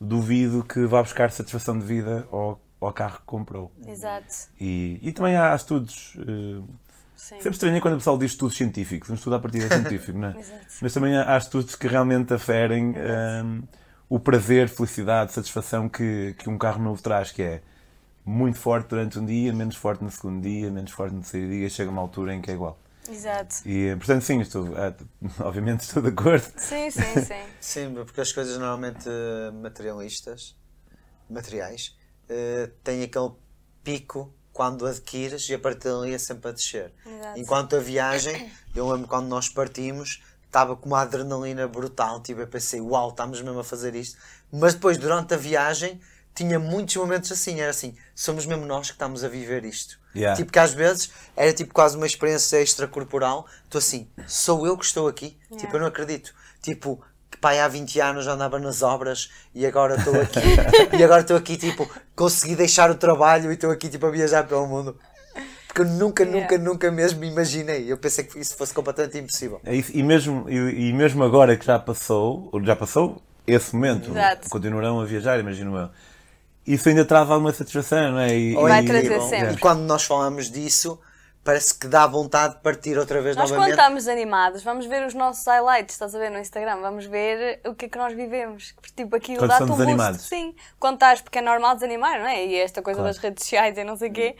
duvido que vá buscar satisfação de vida ao, ao carro que comprou. Exato. E, e também há estudos. eh, Sim. sempre estranho quando o pessoal diz estudos científicos. Um estudo à partida é científico, não é? Exato. Mas também há estudos que realmente aferem ehm, o prazer, felicidade, satisfação que, que um carro novo traz, que é muito forte durante um dia, menos forte no segundo dia, menos forte no terceiro dia, chega uma altura em que é igual. Exato. E, portanto, sim, estou, ah, obviamente estou de acordo. Sim, sim, sim. Sim, porque as coisas normalmente eh, materialistas, materiais, eh, têm aquele pico quando adquires e a partir dali é sempre a descer. Exato. Enquanto a viagem, eu lembro quando nós partimos, estava com uma adrenalina brutal, tipo, eu pensei, uau, estamos mesmo a fazer isto. Mas depois, durante a viagem, tinha muitos momentos assim, era assim, somos mesmo nós que estamos a viver isto. Yeah. Tipo que às vezes era tipo quase uma experiência extracorporal, estou assim, sou eu que estou aqui? Yeah. Tipo, eu não acredito. Tipo, que pai há 20 anos já andava nas obras e agora estou aqui. e agora estou aqui, tipo, consegui deixar o trabalho e estou aqui, tipo, a viajar pelo mundo. Porque eu nunca, Yeah. nunca, nunca mesmo me imaginei. Eu pensei que isso fosse completamente impossível. É isso, e, mesmo, e, e mesmo agora que já passou, ou já passou esse momento, Exato. continuarão a viajar, imagino eu. Isso ainda traz alguma satisfação, não é? E, Vai e- trazer sempre. E quando nós falamos disso, parece que dá vontade de partir outra vez Nós quando novamente. estamos animados, vamos ver os nossos highlights, estás a ver no Instagram, vamos ver o que é que nós vivemos. Tipo, aquilo Quando dá-te um estamos boost. Sim, quando estás, porque é normal desanimar, não é? E esta coisa Claro. das redes sociais e não sei o quê.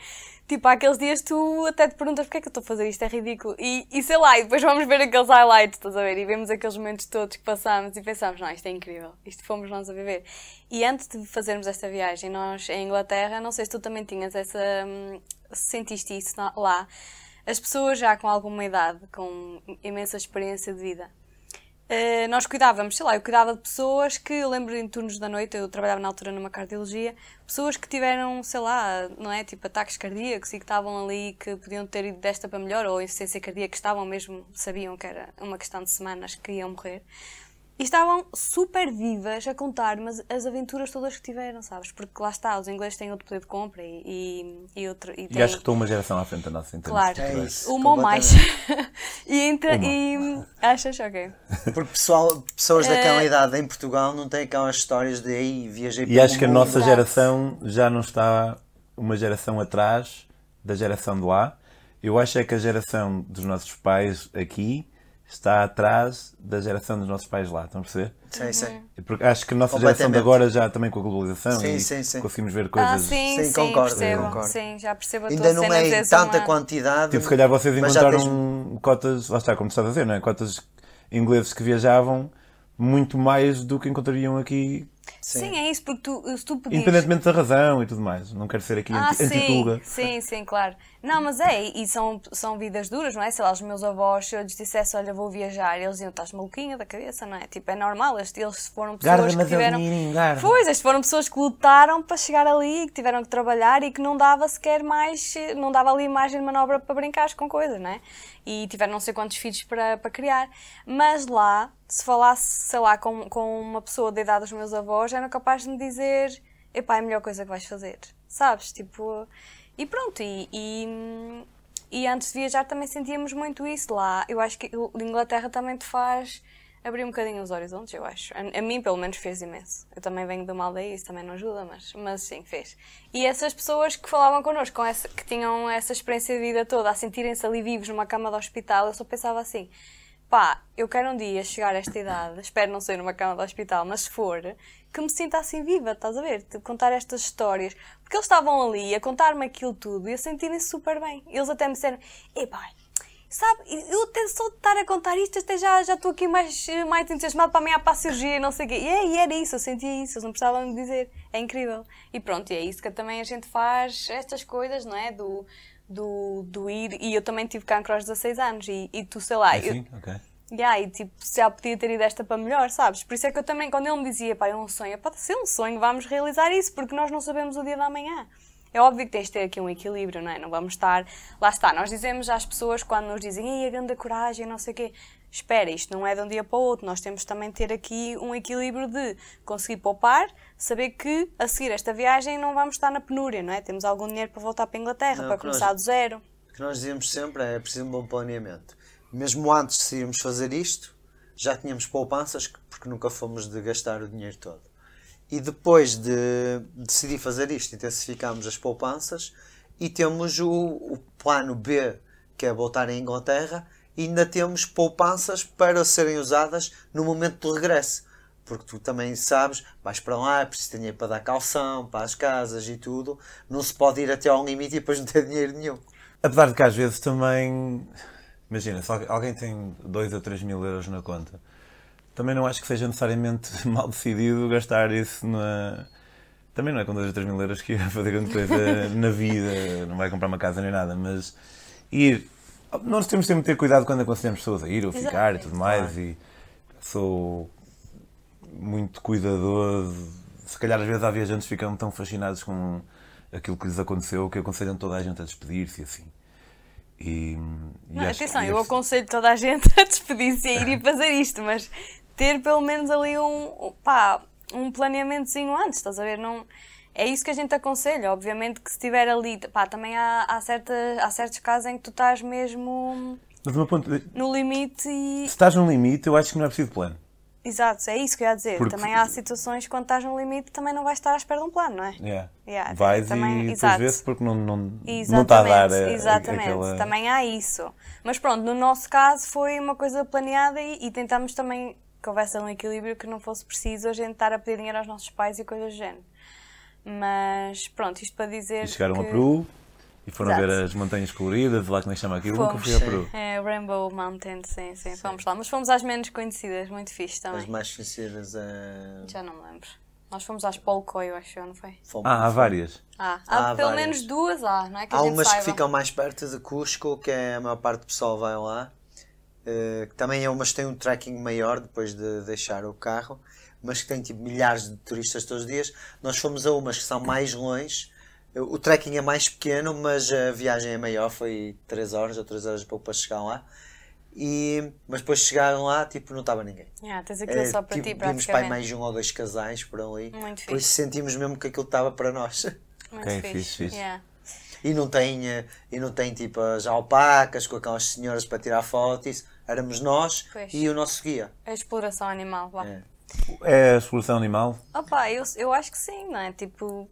Tipo, há aqueles dias tu até te perguntas porque é que eu estou a fazer isto, é ridículo. E, e sei lá, e depois vamos ver aqueles highlights, estás a ver? E vemos aqueles momentos todos que passamos e pensamos, não, isto é incrível, isto fomos nós a viver. E antes de fazermos esta viagem, nós em Inglaterra, não sei se tu também tinhas essa. Se sentiste isso lá, as pessoas já com alguma idade, com imensa experiência de vida. Uh, nós cuidávamos, sei lá, eu cuidava de pessoas que, eu lembro em turnos da noite, eu trabalhava na altura numa cardiologia, pessoas que tiveram, sei lá, não é, tipo ataques cardíacos e que estavam ali, que podiam ter ido desta para melhor, ou insuficiência cardíaca, que estavam mesmo, sabiam que era uma questão de semanas que iam morrer. E estavam super vivas a contar-me as, as aventuras todas que tiveram, sabes? Porque lá está, os ingleses têm outro poder de compra e, e, e outro... E, E têm- acho que estou uma geração à frente da nossa termos Claro, de É isso. uma ou mais. e, entre, Uma. e achas? Ok. Porque pessoal, pessoas Eh, daquela idade em Portugal não têm aquelas histórias de aí viajei E pelo acho que a mundo." nossa geração já não está uma geração atrás da geração de lá. Eu acho é que a geração dos nossos pais aqui está atrás da geração dos nossos pais lá. Estão a perceber? Sim, sim. Porque acho que a nossa geração de agora já também com a globalização Sim, e sim, sim. conseguimos ver coisas. Ah, sim, Sim, sim, concordo, percebo. concordo. Sim, já percebo a Ainda tua não cena. é em tanta uma- quantidade. Tipo, se calhar vocês mas já encontraram tens- cotas, lá está, como estás a dizer, não é? Cotas ingleses que viajavam muito mais do que encontrariam aqui, Sim. é isso, porque tu, se tu pedires... independentemente da razão e tudo mais. Não quero ser aqui Ah, anti- sim, anti-tuga. sim, sim, claro. Não, mas é, e são, são vidas duras, não é? Sei lá, os meus avós, se eu lhes dissesse, olha, vou viajar, eles diziam, estás maluquinha da cabeça, não é? Tipo, é normal, eles, eles foram pessoas Garda, que tiveram... dinheirinho, garda. Pois, estas foram pessoas que lutaram para chegar ali, que tiveram que trabalhar e que não dava sequer mais, não dava ali margem de manobra para brincar com coisas, não é? E tiveram não sei quantos filhos para, para criar. Mas lá, se falasse, sei lá, com, com uma pessoa da idade dos meus avós, eram capazes de me dizer, epá, é a melhor coisa que vais fazer, sabes? Tipo, e pronto, e... e e antes de viajar também sentíamos muito isso lá. Eu acho que a Inglaterra também te faz abrir um bocadinho os horizontes, eu acho. A, a mim, pelo menos, fez imenso. Eu também venho de uma aldeia, isso também não ajuda, mas, mas sim, fez. E essas pessoas que falavam connosco, com essa, que tinham essa experiência de vida toda, a sentirem-se ali vivos numa cama de hospital, eu só pensava assim: pá, eu quero um dia chegar a esta idade, espero não ser numa cama de hospital, mas se for, que me sinta assim viva, estás a ver? De contar estas histórias. Porque eles estavam ali a contar-me aquilo tudo e a sentirem-se super bem. Eles até me disseram: epá, sabe, eu até só de estar a contar isto, até já já estou aqui mais, mais entusiasmado para amanhã para a cirurgia e não sei o quê. E, é, e era isso, eu sentia isso, eles não precisavam me dizer. É incrível. E pronto, e é isso que também a gente faz, estas coisas, não é? Do, do, do ir. E eu também tive cancro aos 16 anos e, e tu, sei lá, eu- Sim, ok. Yeah, e tipo, já podia ter ido esta para melhor, sabes? Por isso é que eu também, quando ele me dizia, pá, é um sonho, pode ser um sonho, vamos realizar isso, porque nós não sabemos o dia da manhã. É óbvio que tens de ter aqui um equilíbrio, não é? Não vamos estar. Lá está, nós dizemos às pessoas quando nos dizem, ei, a grande coragem, não sei o quê. Espera, isto não é de um dia para o outro, nós temos também de ter aqui um equilíbrio de conseguir poupar, saber que a seguir esta viagem não vamos estar na penúria, não é? Temos algum dinheiro para voltar para a Inglaterra, Não, para que nós- começar do zero. O que nós dizemos sempre é preciso um bom planeamento. Mesmo antes de decidirmos fazer isto, já tínhamos poupanças, porque nunca fomos de gastar o dinheiro todo. E depois de decidir fazer isto, intensificámos as poupanças e temos o, o plano B, que é voltar à Inglaterra, ainda temos poupanças para serem usadas no momento do regresso. Porque tu também sabes, vais para lá, é preciso ter dinheiro para dar calção, para as casas e tudo. Não se pode ir até ao limite e depois não ter dinheiro nenhum. Apesar de que às vezes também. Imagina, se alguém tem 2 ou 3 mil euros na conta, também não acho que seja necessariamente mal decidido gastar isso na. Também não é com 2 ou 3 mil euros que ia fazer grande coisa na vida, não vai comprar uma casa nem nada, mas ir. Nós temos sempre de ter cuidado quando aconselhamos pessoas a ir ou ficar e tudo mais, e sou muito cuidadoso. Se calhar às vezes há viajantes que ficam tão fascinados com aquilo que lhes aconteceu que aconselham toda a gente a despedir-se assim. E, e Não, acho- atenção, e eu acho- aconselho toda a gente a despedir-se e a ir e fazer isto, mas ter pelo menos ali um, pá, um planeamentozinho antes, estás a ver? Não, é isso que a gente aconselha. Obviamente que se estiver ali, pá, também há, há, certa, há certos casos em que tu estás mesmo de- se no limite e. estás num limite, eu acho que não é preciso plano. Exato, é isso que eu ia dizer. Porque- Também há situações quando estás no limite também não vais estar à espera de um plano, não é? Yeah. Yeah, Vais também- e depois exato. vês porque não, não, não está a dar a, a- exatamente. aquela... Também há isso. Mas pronto, no nosso caso foi uma coisa planeada e, e tentámos também que houvesse um equilíbrio que não fosse preciso a gente estar a pedir dinheiro aos nossos pais e coisas do género. Mas pronto, isto para dizer. E chegaram que a Peru e foram Exato. ver as montanhas coloridas, lá como é que chama aquilo, nunca fui a Peru. É, Rainbow Mountain, sim, sim, fomos lá. Mas fomos às menos conhecidas, muito fixe também. As mais conhecidas eh, Já não me lembro. Nós fomos às Polco, eu acho, não foi? fomos- Ah, há várias. Ah, há Há pelo várias. menos duas, há, não é? Que a Há gente umas saiba. que ficam mais perto de Cusco, que é a maior parte do pessoal vai lá. que também é umas que têm um trekking maior depois de deixar o carro, mas que tem tipo milhares de turistas todos os dias. Nós fomos a umas que são mais longe. O trekking é mais pequeno, mas a viagem é maior, foi 3 horas ou 3 horas e pouco para chegar lá. E, mas depois chegaram lá, tipo, não estava ninguém. Yeah, tens aquilo É, só para tipo, ti, vimos pai mais um ou dois casais por ali. Muito por isso fixe. sentimos mesmo que aquilo estava para nós. Muito Ok, fixe. fixe. Yeah. E não tem, eh, e não tem tipo as alpacas com aquelas senhoras para tirar fotos. Éramos nós Pois. e o nosso guia. A exploração animal, vá. É. É a exploração animal? Opa, eu, eu acho que sim, não é? Tipo,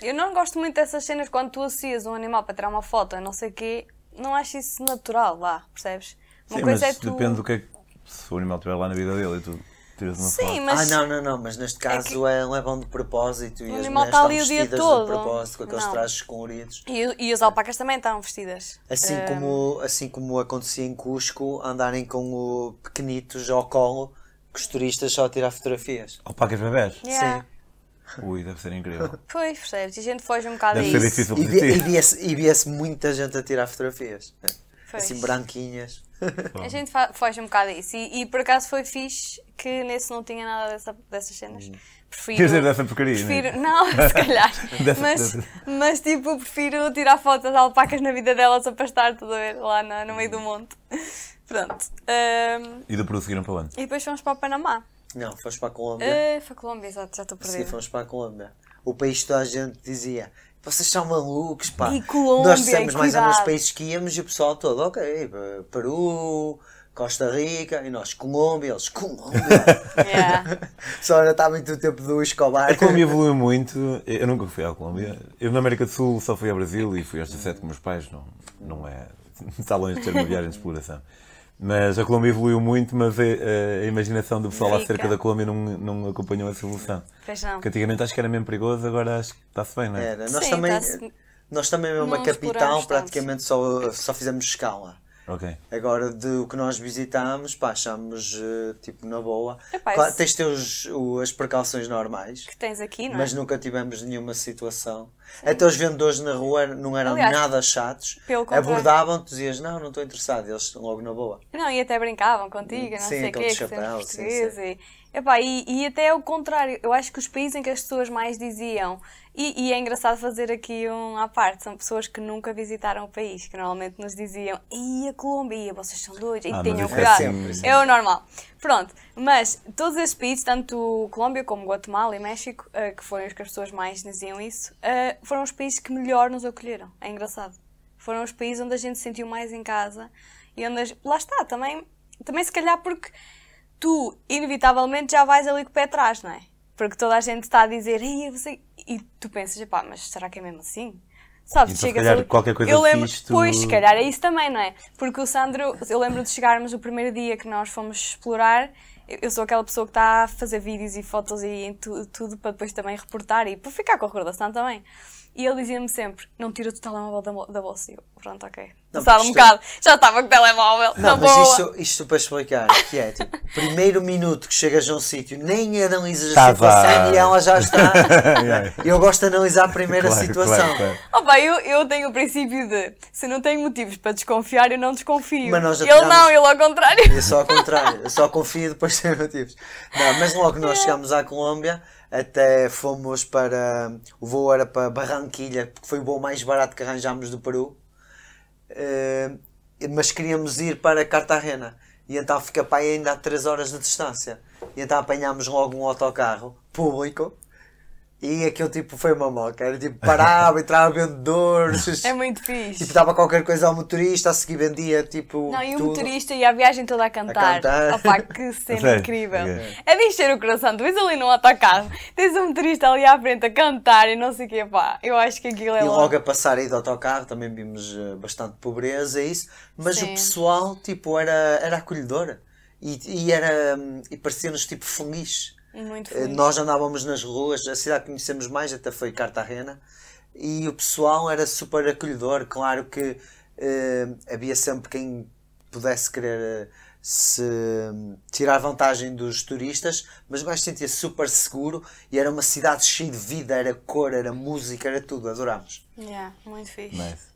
eu não gosto muito dessas cenas quando tu associas um animal para tirar uma foto, a não sei o quê, não acho isso natural, vá, percebes? Uma Sim, coisa mas é tu. depende do que é que... Se o animal estiver lá na vida dele e tu tiras uma Sim, foto. mas. Ah, não, não, não, mas neste caso é, levam de propósito e O as animal mulheres está estão ali o dia vestidas todo. de propósito com aqueles Não. trajes coloridos. E, e as alpacas também estão vestidas. Assim, Eh, como, assim como acontecia em Cusco, andarem com o pequenitos ao colo, que os turistas só a tirar fotografias. Alpacas bebés? yeah. Ui, deve ser incrível. Pois, percebes? E a gente foge um bocado Deve a ser isso. difícil E, vi- e resistir. via-se e via-se muita gente a tirar fotografias. Pois. Assim, branquinhas. A gente foge um bocado a isso. E, e por acaso foi fixe que nesse não tinha nada dessa, dessas cenas. Prefiro. Quer dizer, dessa porcaria, Prefiro, né? não, se calhar. Dessa- mas, dessa- mas tipo, prefiro tirar fotos das alpacas na vida delas a pastar, estás a ver? Lá na- no meio do monte. Pronto. Ahm, E do Peru seguiram para onde? e depois fomos para o Panamá. Não, fomos para a Colômbia. Uh, foi Colômbia, exato, já estou Sim, perdida. fomos para a Colômbia. O país que toda a gente dizia: vocês são malucos, pá. E Colômbia, Nós dissemos mais ou menos cuidado. países que íamos e o pessoal todo, ok, eh, Peru, Costa Rica, e nós, Colômbia, eles, Colômbia. Yeah. Só ainda está muito o tempo do Escobar. A Colômbia evoluiu muito. Eu nunca fui à Colômbia. Eu na América do Sul só fui ao Brasil e fui aos 17 com meus pais. Não, não é. Está longe de ter uma viagem de exploração. Mas a Colômbia evoluiu muito, mas a, imaginação do pessoal Rica. acerca da Colômbia não, não acompanhou essa evolução. Pois não. Porque antigamente acho que era mesmo perigoso, agora acho que está-se bem, não é? Era. Nós Sim, também, nós também, mesmo a Não capital, tanto. praticamente só, só fizemos escala. Ok. Agora, de o que nós visitámos, pá, achamos eh, tipo na boa. Epá, Claro, tens de ter os, o- as precauções normais. Que tens aqui, não é? Mas nunca tivemos nenhuma situação. Até os vendedores na rua não eram Aliás, nada chatos. pelo contrário. Abordavam-te, dizias, não, não estou interessado. Eles logo na boa. Não, e até brincavam contigo, não Sim, sei o quê, que chapéu, sim, português. E, epá, e, e até o contrário, eu acho que os países em que as pessoas mais diziam, e, e é engraçado fazer aqui um à parte, são pessoas que nunca visitaram o país, que normalmente nos diziam, e a Colômbia, ia, vocês são doidos, e Ah, tenham é cuidado. sempre, É o normal. Pronto, mas todos esses países, tanto Colômbia como Guatemala e México, eh, que foram os que as pessoas mais diziam isso, eh, foram os países que melhor nos acolheram. É engraçado. Foram os países onde a gente se sentiu mais em casa e onde. a Lá está, também, também se calhar porque tu, inevitavelmente, já vais ali com o pé atrás, não é? Porque toda a gente está a dizer, Ei, você... e tu pensas, pá, mas será que é mesmo assim? Sabes, Então, chegas calhar, ali- qualquer coisa eu lembro, fixe, tu- Pois, se calhar é isso também, não é? Porque o Sandro, eu lembro de chegarmos o primeiro dia que nós fomos explorar eu sou aquela pessoa que está a fazer vídeos e fotos e tudo para depois também reportar e para ficar com a recordação também. E ele dizia-me sempre: não tira o telemóvel da, bolsa. E eu, pronto, ok. Passado um é- bocado, já estava com o telemóvel. Não, mas isto, isto para explicar, que é tipo, primeiro minuto que chegas a um sítio, nem analisas a situação e ela já está. Eu gosto de analisar a primeira Claro, situação. claro, claro. Opa, eu, eu tenho o princípio de se não tenho motivos para desconfiar, eu não desconfio. Mas ele não, ele ao contrário. Eu só ao contrário, eu só confio e depois tenho motivos. Não, mas logo que nós chegámos à Colômbia, até fomos para. O voo era para Barranquilha, porque foi o voo mais barato que arranjámos do Peru. Eh, mas queríamos ir para Cartagena. E então fica para aí ainda a 3 horas de distância. E então apanhámos logo um autocarro público. E aquele tipo foi uma moca. Era tipo, parava, entrava vendedores. É muito fixe. Tipo, dava qualquer coisa ao motorista, a seguir vendia tipo. Não, e o tudo. motorista e a viagem toda a cantar. cantar. Opa, que cena incrível. É de encher o coração. Tu vês ali no autocarro, tens um motorista ali à frente a cantar e não sei o quê, pá. Eu acho que aquilo é E logo. logo a passar aí do autocarro também vimos eh, bastante pobreza e isso, mas Sim. o pessoal tipo era, era acolhedor e, e era hum, e parecia-nos tipo feliz. Muito Eh, fixe. Nós andávamos nas ruas, a cidade que conhecemos mais até foi Cartagena e o pessoal era super acolhedor. Claro que eh, havia sempre quem pudesse querer eh, se tirar vantagem dos turistas, mas o gajo sentia super seguro e era uma cidade cheia de vida, era cor, era música, era tudo, adorámos. Yeah, muito fixe. Nice.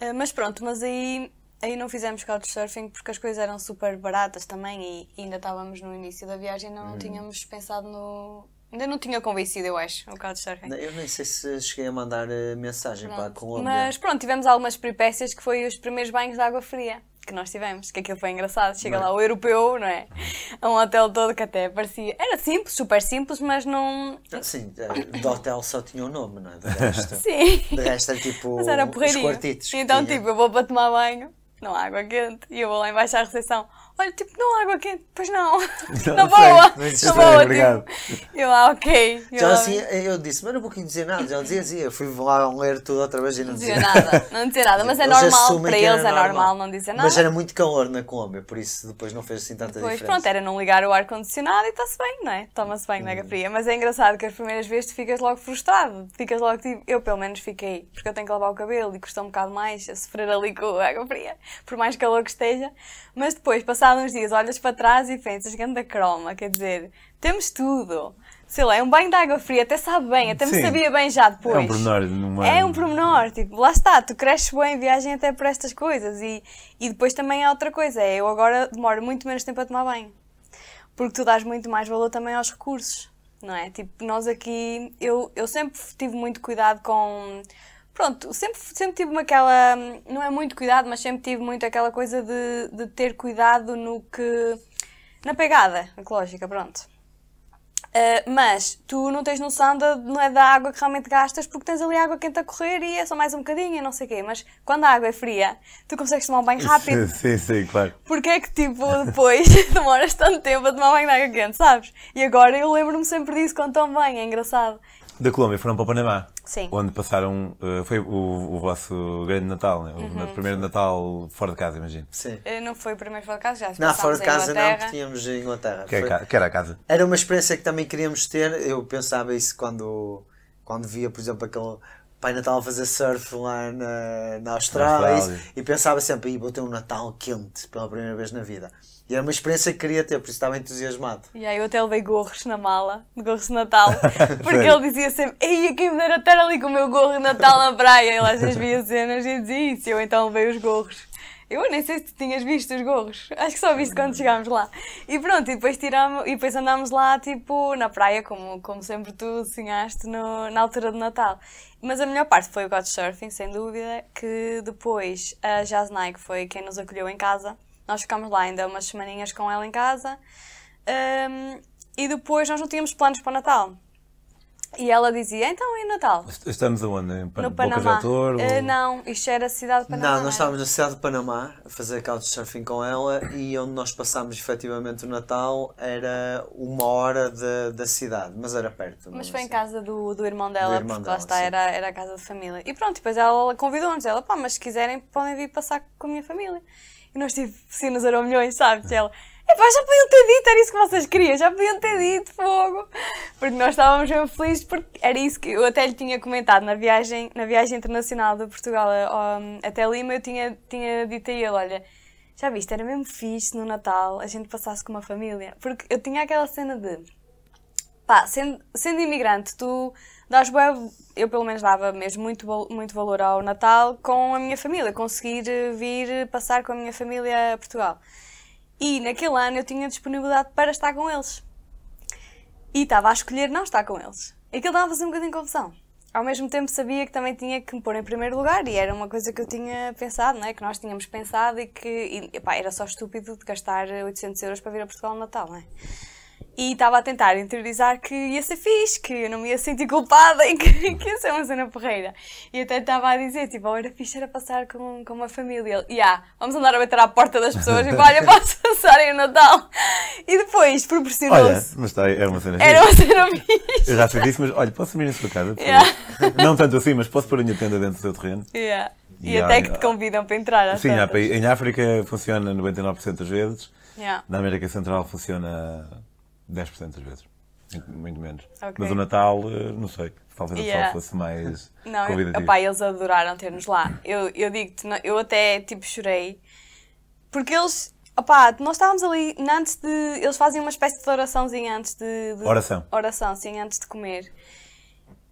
Uh, mas pronto, mas aí, aí não fizemos couchsurfing porque as coisas eram super baratas também e ainda estávamos no início da viagem não Hum. tínhamos pensado no. Ainda não tinha convencido, eu acho, o couchsurfing. Eu nem sei se cheguei a mandar eh, mensagem para a Colômbia. Mas pronto, tivemos algumas peripécias que foi os primeiros banhos de água fria que nós tivemos, que aquilo foi engraçado. Chega lá o europeu, não é? A um hotel todo que até parecia. Era simples, super simples, mas não. Sim, eh, do hotel só tinha o nome, não é? De resto, Sim. de resto era tipo Mas era os porreirinho. quartitos. que Então, tipo, eu vou para tomar banho, não há água quente, e eu vou lá embaixo à recepção. Olha, tipo, não há água quente, pois não. Boa, não existe na bem, boa, obrigado. tipo. Eu lá, ok. Eu Já assim, eu disse, mas não vou dizer nada. Já dizia, dizia. Eu fui lá ler tudo outra vez e não não dizia dizia nada, não dizia nada, mas é Eles normal, para que era eles é normal não dizer nada. Mas era muito calor na Colômbia, por isso depois não fez assim tanta Depois, diferença. pronto, era não ligar o ar-condicionado e está-se bem, não é? Toma-se bem, mega fria. Mas é engraçado que as primeiras vezes tu ficas logo frustrado. Ficas logo tipo, eu pelo menos fiquei, porque eu tenho que lavar o cabelo e custa um bocado mais a sofrer ali com a água fria, por mais calor que esteja. Mas depois, passados uns dias, olhas para trás e pensas, ganda croma, quer dizer, temos tudo. Sei lá, é um banho de água fria, até sabe bem, até me Sim. sabia bem já depois. É um pormenor numa... É um pormenor, tipo, lá está, tu cresces bem em viagem até por estas coisas e, e depois também há outra coisa, é eu agora demoro muito menos tempo a tomar banho, porque tu dás muito mais valor também aos recursos, não é? Tipo, nós aqui, eu, eu sempre tive muito cuidado com, pronto, sempre, sempre tive aquela, não é muito cuidado, mas sempre tive muito aquela coisa de, de ter cuidado no que, na pegada ecológica, pronto. Uh, mas tu não tens noção da, não é da água que realmente gastas porque tens ali água quente a correr e é só mais um bocadinho e não sei o quê. Mas quando a água é fria, tu consegues tomar um banho rápido. Sim, sim, claro. Porque é que, tipo, depois demoras tanto tempo a tomar banho de água quente, sabes? E agora eu lembro-me sempre disso quando tomo banho, é engraçado. Da Colômbia foram para o Panamá. Sim. Onde passaram. eh, foi o, o vosso grande Natal, né? o Uhum. primeiro Natal fora de casa, imagino. Sim. Uh, Não foi o primeiro fora de casa, já Não, fora de casa não, porque tínhamos em Inglaterra. Que, é Foi- que era a casa. Era uma experiência que também queríamos ter. Eu pensava isso quando, quando via, por exemplo, aquele Pai Natal a fazer surf lá na, na Austrália, Na Austrália. isso, e pensava sempre, "Ih, vou ter um Natal quente pela primeira vez na vida. E era uma experiência que queria ter, por isso estava entusiasmado. E aí eu até levei gorros na mala, de gorros de Natal, porque ele dizia sempre, ei, quem me dera estar ali com o meu gorro de Natal na praia. Ele às vezes via cenas e dizia isso, eu então levei os gorros. Eu nem sei se tu tinhas visto os gorros, acho que só viste quando chegámos lá. E pronto, e depois, tiramos, e depois andámos lá, tipo, na praia, como, como sempre tu sonhaste, no, na altura de Natal. Mas a melhor parte foi o Couchsurfing, sem dúvida, que depois a Jasnai, que foi quem nos acolheu em casa, nós ficámos lá ainda umas semaninhas com ela em casa, Hum, e depois nós não tínhamos planos para o Natal. E ela dizia, então e o Natal? Est- Estamos aonde? Em Pan- No Panamá. del Toro? Eh, não, isto era a cidade de Panamá. Não, nós estávamos na cidade de Panamá a fazer couchsurfing com ela e onde nós passámos efetivamente o Natal era uma hora de- da cidade, mas era perto. Mas é foi em assim? casa do, do irmão dela, irmão porque lá dela, está, sim. era, era a casa de família. E pronto, depois ela convidou-nos, ela, pá, mas se quiserem podem vir passar com a minha família. E nós se nos eram milhões, sabes? E ela, Epá, já podiam ter dito, era isso que vocês queriam, já podiam ter dito, fogo. Porque nós estávamos mesmo felizes, porque era isso que eu até lhe tinha comentado na viagem, na viagem internacional de Portugal a- até Lima, eu tinha, tinha dito a ele, olha, já viste, era mesmo fixe no Natal a gente passasse com uma família. Porque eu tinha aquela cena de, pá, sendo, sendo imigrante, tu dás bué, eu pelo menos dava mesmo muito, muito valor ao Natal com a minha família, conseguir eh, vir eh, passar com a minha família a Portugal. E naquele ano eu tinha disponibilidade para estar com eles. E estava a escolher não estar com eles. Aquilo estava a fazer um bocadinho de confusão. Ao mesmo tempo sabia que também tinha que me pôr em primeiro lugar e era uma coisa que eu tinha pensado, não é? Que nós tínhamos pensado e que e, epá, era só estúpido de gastar 800 euros para vir a Portugal no Natal, não é? E estava a tentar interiorizar que ia ser fixe, que eu não me ia sentir culpada e que, que ia ser uma cena porreira. E até estava a dizer, tipo, oh, era fixe era passar com, com uma família. E ah, vamos andar a bater à porta das pessoas e olha, posso passarem o Natal. E depois Olha, proporcionou-se. mas está, era uma cena Era uma cena fixe. Eu já sei disso, mas olha, posso dormir na sua casa? Yeah. Não tanto assim, mas posso pôr a minha tenda dentro do seu terreno? Yeah. E Yeah, até que yeah. te convidam para entrar Sim, há em África funciona 99% das vezes, Yeah. na América Central funciona 10% das vezes. Muito, muito menos. Ok. Mas o Natal, eh, não sei, talvez o Yeah. pessoal fosse mais Não, eu, opá, eles adoraram ter-nos lá. Eu, eu digo-te, eu até tipo chorei. Porque eles, opá, nós estávamos ali antes de. Eles fazem uma espécie de oraçãozinha antes de. de- Oração. Oração, sim, antes de comer.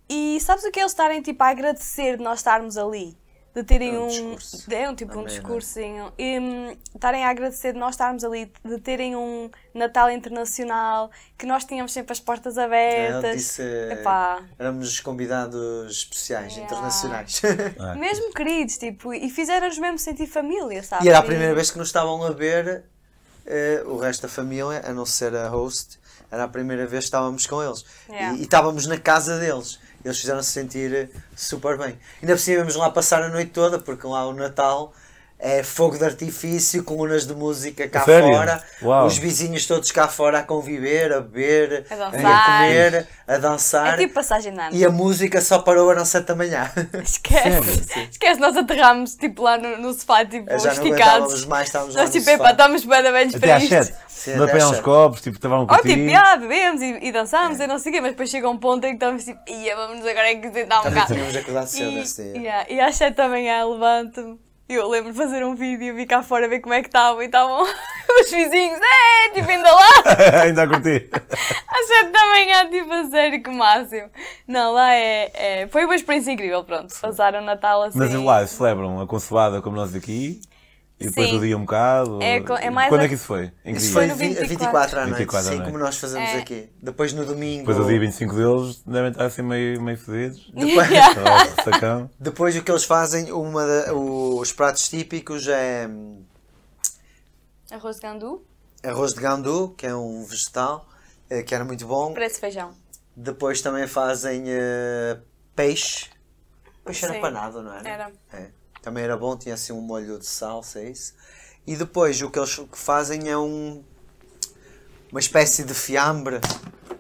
E sabes o que é eles estarem tipo a agradecer de nós estarmos ali? De terem É um um. discurso. É um tipo um Amém, discursinho. E hum, estarem a agradecer de nós estarmos ali, de terem um Natal internacional, que nós tínhamos sempre as portas abertas. disse, Epá. éramos convidados especiais, Yeah. internacionais. Ah. Mesmo queridos, tipo, e fizeram-nos mesmo sentir família, sabe? E era a primeira vez que nos estavam a ver eh, o resto da família, a não ser a host, era a primeira vez que estávamos com eles. Yeah. E, e estávamos na casa deles. Eles fizeram-se sentir eh, super bem. Ainda íamos lá passar a noite toda, porque lá o Natal é fogo de artifício, colunas de música cá Sério? fora, Uau. os vizinhos todos cá fora a conviver, a beber, A dançar. comer, a dançar. É tipo passagem de ano. E a música só parou às 7 da manhã. Esquece. Esquece, nós aterramos tipo lá no, no sofá, tipo, Já não esticados. aguentávamos mais, estávamos Nós tipo, epá, sofá. estamos bem velhos Até para às isto. 7. Sim, Não até apanhar uns sete. copos, tipo, estavam um Oh, tipo, já, bebemos e, e dançamos e não sei o quê, mas depois chega um ponto em que estamos tipo, ia, vamos agora é que sentar um Também bocado. tínhamos acordado cedo E, nesse dia. yeah, e às 7 da manhã levanto-me. Eu lembro de fazer um vídeo, vi cá fora ver como é que estavam e estavam os vizinhos, é, tipo, ainda lá. Ainda a curtir. Às 7 da manhã, tipo, a sério, que máximo. Não, lá é, é- Foi uma experiência incrível, pronto. Passaram o Natal assim. Mas lá celebram a consoada como nós aqui e depois Sim. o dia um bocado. É é mais Quando a- é que isso foi? Em que Isso dia? foi no vi- 24. 24 à noite, 24 à sim, noite. como nós fazemos É. aqui. Depois no domingo. Depois do dia 25 deles devem estar assim meio, meio fedidos. Depois, Yeah. Depois o que eles fazem, uma da- os pratos típicos é hum, Arroz de gandu, arroz de gandu, que é um vegetal, eh, que era muito bom. parece feijão. Depois também fazem eh, peixe. Peixe era Sim. panado, não era? Era. É. Também era bom, tinha assim um molho de salsa, é isso. E depois o que eles fazem é um uma espécie de fiambre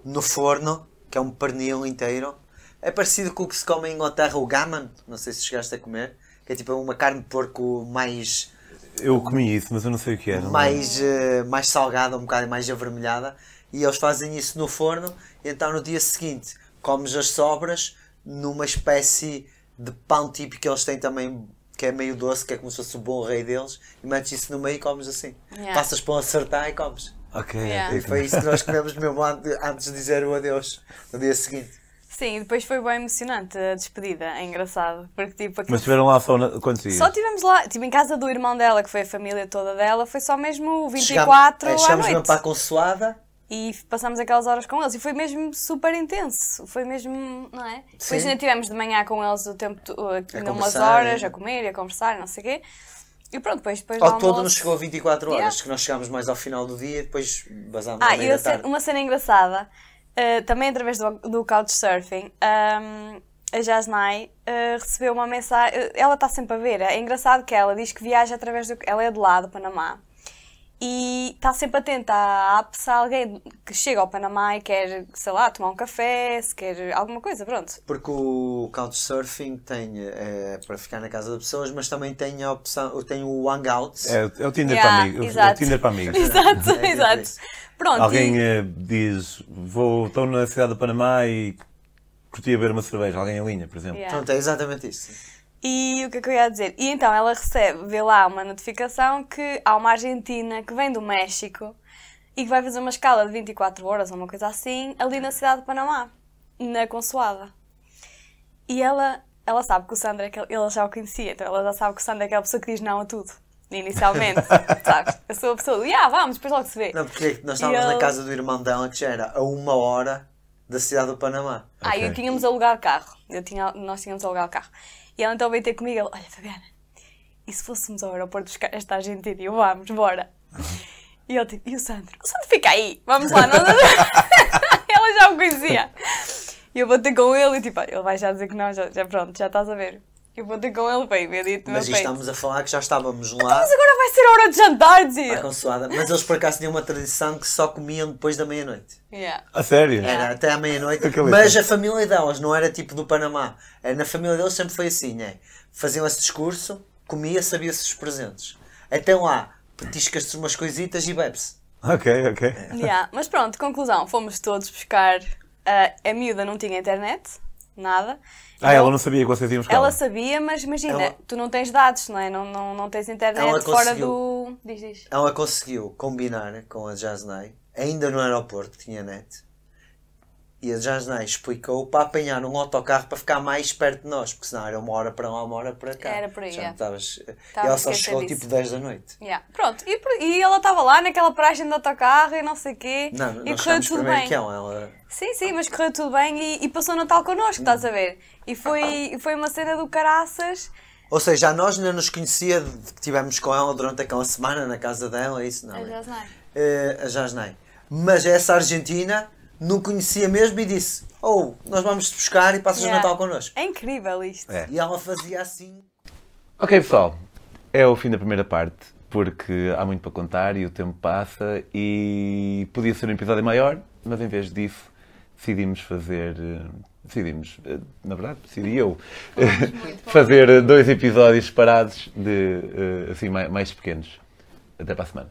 no forno, que é um pernil inteiro. É parecido com o que se come em Inglaterra, o gammon, não sei se chegaste a comer, que é tipo uma carne de porco mais, Eu comi isso, mas eu não sei o que era. não mais, eh, mais salgada, um bocado mais avermelhada. E eles fazem isso no forno, e então no dia seguinte comes as sobras numa espécie de pão típico que eles têm também, que é meio doce, que é como se fosse o bom rei deles, e metes isso no meio e comes assim. Yeah. Passas para um acertar e comes. Ok, Yeah. ok. E foi isso que nós comemos mesmo ante- antes de dizer o adeus, no dia seguinte. Sim, e depois foi bem emocionante a despedida, é engraçado. Porque tipo, aquilo Mas estiveram lá só na... quantos dias? Só estivemos lá, tipo, em casa do irmão dela, que foi a família toda dela, foi só mesmo o 24 Chegámos- é, à chegámos mesmo noite. para a consoada, E passámos aquelas horas com eles e foi mesmo super intenso. Foi mesmo, não é? Depois Sim. ainda estivemos de manhã com eles o tempo, to- ainda umas horas, é. a comer e a conversar, não sei o quê. E pronto, depois, depois ao do todo almoço- nos chegou 24 horas, Yeah. que nós chegámos mais ao final do dia e depois basámos Ah, e cena- uma cena engraçada, eh, também através do, do Couchsurfing, ahm, a Jasnai eh, recebeu uma mensagem. eh, ela está sempre a ver. É engraçado que ela diz que viaja através do. Ela é de lá, do Panamá. E está sempre atenta à app se alguém que chega ao Panamá e quer, sei lá, tomar um café, se quer alguma coisa, pronto. Porque o Couchsurfing tem é, para ficar na casa de pessoas, mas também tem a opção, tem o Hangouts. É, é o Tinder Yeah, para amigos. É o exato. Tinder para amigos. Exato, É, é exato. Pronto, Alguém e- eh, diz, vou, estou na cidade do Panamá e curtia beber uma cerveja. Alguém em linha, por exemplo. Yeah. Pronto, é exatamente isso. E o que é que eu ia dizer? E então ela recebe, vê lá uma notificação que há uma argentina que vem do México e que vai fazer uma escala de 24 horas ou uma coisa assim ali na cidade de Panamá, na consoada. E ela, ela sabe que o Sandro é ela já o conhecia, então ela já sabe que o Sandro é aquela pessoa que diz não a tudo. Inicialmente, sabes? Eu sou a pessoa do, ah, vamos, depois logo se vê. Não, porque nós estávamos E na ele- casa do irmão dela que já era a uma hora da cidade do Panamá. Ah, Ok. eu tínhamos alugado carro. Eu tinha, nós tínhamos alugado carro. E ela então veio ter comigo ela, olha Fabiana, e se fôssemos ao aeroporto buscar esta Argentina? E eu, vamos, bora. E ele tipo, e o Sandro? O Sandro fica aí, vamos lá. Nós... ela já me conhecia. E eu vou ter com ele e tipo, ele vai já dizer que não, já, já pronto, já estás a ver. Eu vou ter com ele, bem, me dito no meu Mas isto estamos a falar que já estávamos lá Mas agora vai ser a hora de jantar, dizia. à consoada. Mas eles por acaso tinham uma tradição que só comiam depois da meia-noite. Yeah. A sério? Era até à meia-noite. Mas a família delas não era tipo do Panamá. Era, na família deles sempre foi assim, né? Faziam esse discurso, comia, sabia-se os presentes. Até lá, petiscas-te umas coisitas e bebe-se. Ok, ok. Yeah, Mas pronto, conclusão, fomos todos buscar. ah, a miúda não tinha internet, nada. Ah, ela não sabia que vocês iam buscar. Ela sabia, mas imagina, Ela- tu não tens dados, não é? Não, não, não tens internet Ela fora conseguiu. do. Diz, diz. Ela conseguiu combinar com a Jasnay, ainda no aeroporto, tinha net. E a Jasnay explicou para apanhar um autocarro para ficar mais perto de nós, porque senão era uma hora para lá, uma hora para cá. Era por aí, Já é. Estava E ela só chegou disso. tipo 10 da noite. Yeah. Pronto, e, e ela estava lá naquela paragem de autocarro e não sei o quê. Não, e correu tudo bem. que ela. ela Sim, sim, mas correu tudo bem e, e passou o Natal connosco, estás a ver? E foi, foi uma cena do caraças. Ou seja, a nós ainda nos conhecia de que estivemos com ela durante aquela semana na casa dela, isso não. A é? Jasnay. Eh, a Jasnay. Mas essa argentina não conhecia mesmo e disse: Oh, nós vamos te buscar e passas o Yeah. Natal connosco. É incrível isto. É. E ela fazia assim. Ok, pessoal. É o fim da primeira parte, porque há muito para contar e o tempo passa e podia ser um episódio maior, mas em vez disso decidimos fazer. eh, Decidimos, eh, na verdade, decidi eu fazer dois episódios separados de eh, assim mais, mais pequenos. Até para a semana.